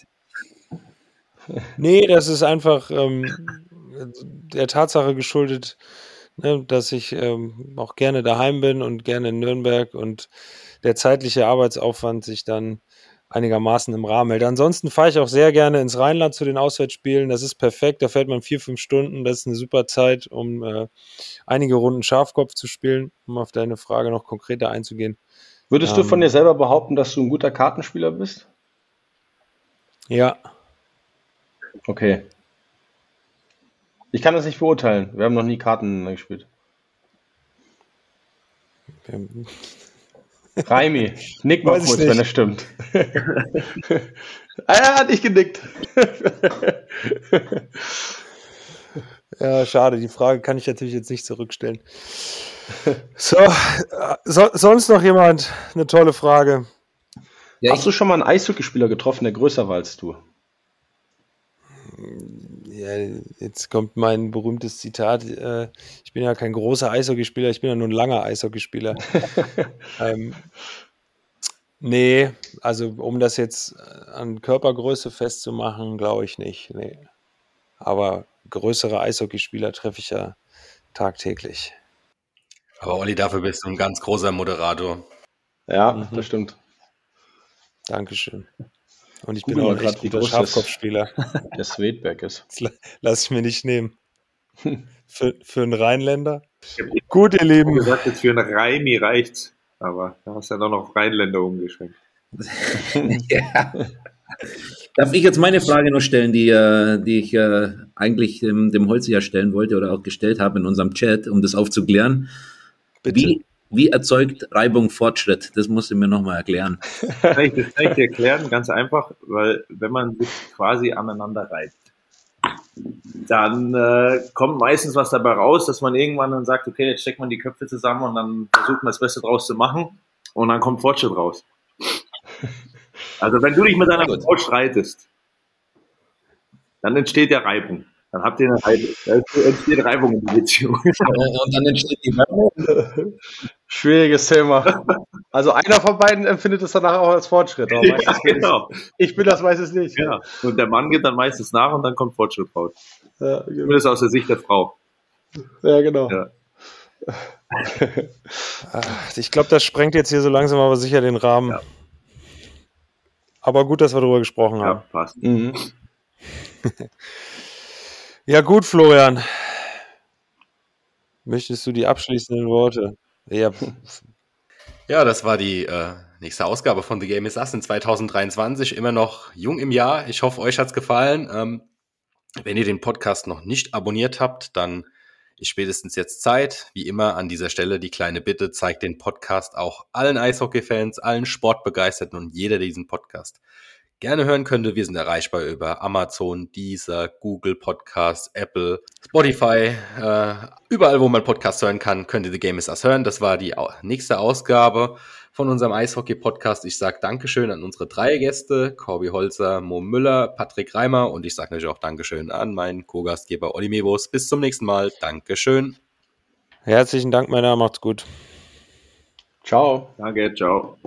Nee, das ist einfach ähm, der Tatsache geschuldet, ne, dass ich ähm, auch gerne daheim bin und gerne in Nürnberg und der zeitliche Arbeitsaufwand sich dann einigermaßen im Rahmen hält. Ansonsten fahre ich auch sehr gerne ins Rheinland zu den Auswärtsspielen. Das ist perfekt. Da fährt man vier, fünf Stunden. Das ist eine super Zeit, um äh, einige Runden Schafkopf zu spielen, um auf deine Frage noch konkreter einzugehen. Würdest du Ähm. von dir selber behaupten, dass du ein guter Kartenspieler bist? Ja, Okay. Ich kann das nicht beurteilen. Wir haben noch nie Karten gespielt. ähm, Raimi, nick mal Weiß kurz, wenn das stimmt. <laughs> ah, er hat nicht genickt. <laughs> Ja, schade. Die Frage kann ich natürlich jetzt nicht zurückstellen. <laughs> So, äh, so sonst noch jemand? Eine tolle Frage. Ja, Hast du schon mal einen Eishockeyspieler getroffen, der größer war als du? Ja, jetzt kommt mein berühmtes Zitat. Äh, ich bin ja kein großer Eishockeyspieler, ich bin ja nur ein langer Eishockeyspieler. <laughs> ähm, nee, also um das jetzt an Körpergröße festzumachen, glaube ich nicht. Nee. Aber größere Eishockeyspieler treffe ich ja tagtäglich. Aber Olli, dafür bist du ein ganz großer Moderator. Ja, Mhm. das stimmt. Dankeschön. Und ich Google bin auch mal ein echt grad, wie guter groß das- Schafkopfspieler. <laughs> Der Swedberg ist. Das la- lass ich mir nicht nehmen. <laughs> Für, für einen Rheinländer. Gut, ihr Lieben. Du gesagt, jetzt für einen Raimi reicht's. Aber da hast du ja doch noch Rheinländer umgeschwenkt. <laughs> ja. Darf ich jetzt meine Frage noch stellen, die, äh, die ich äh, eigentlich dem, dem Holzi ja stellen wollte oder auch gestellt habe in unserem Chat, um das aufzuklären? Bitte. Wie, wie erzeugt Reibung Fortschritt? Das musst du mir nochmal erklären. <laughs> Kann ich das kann ich dir erklären? Ganz einfach, weil wenn man sich quasi aneinander reibt, dann äh, kommt meistens was dabei raus, dass man irgendwann dann sagt, okay, jetzt steckt man die Köpfe zusammen und dann versucht man das Beste draus zu machen und dann kommt Fortschritt raus. <laughs> Also wenn du dich mit deiner. Frau streitest, dann entsteht ja Reibung. Dann habt ihr eine Reibung. Da entsteht Reibung in der Beziehung. <laughs> Und dann entsteht die Wärme. Schwieriges Thema. Also einer von beiden empfindet es danach auch als Fortschritt. Aber <laughs> ja, genau. ich, ich bin das meistens nicht. Ja. Und der Mann geht dann meistens nach und dann kommt Fortschritt raus. Ja, genau. Zumindest aus der Sicht der Frau. Ja, genau. Ja. <laughs> Ich glaube, das sprengt jetzt hier so langsam aber sicher den Rahmen. Ja. Aber gut, dass wir darüber gesprochen Ja, haben. passt. Mhm. Ja, gut, Florian. Möchtest du die abschließenden Worte? Ja, <laughs> Ja, das war die äh, nächste Ausgabe von The Game is Us in 2023. Immer noch jung im Jahr. Ich hoffe, euch hat's gefallen. Ähm, wenn ihr den Podcast noch nicht abonniert habt, dann ist spätestens jetzt Zeit. Wie immer an dieser Stelle die kleine Bitte, zeigt den Podcast auch allen Eishockey-Fans, allen Sportbegeisterten und jeder, der diesen Podcast gerne hören könnte. Wir sind erreichbar über Amazon, Deezer, Google Podcast, Apple, Spotify, äh, überall, wo man Podcasts hören kann, könnt ihr The Game is Us hören. Das war die nächste Ausgabe von unserem Eishockey-Podcast. Ich sage Dankeschön an unsere drei Gäste, Corby Holzer, Mo Müller, Patrick Reimer und ich sage natürlich auch Dankeschön an meinen Co-Gastgeber Olli Mebus. Bis zum nächsten Mal. Dankeschön. herzlichen Dank, meiner. Macht's gut. Ciao. Danke, ciao.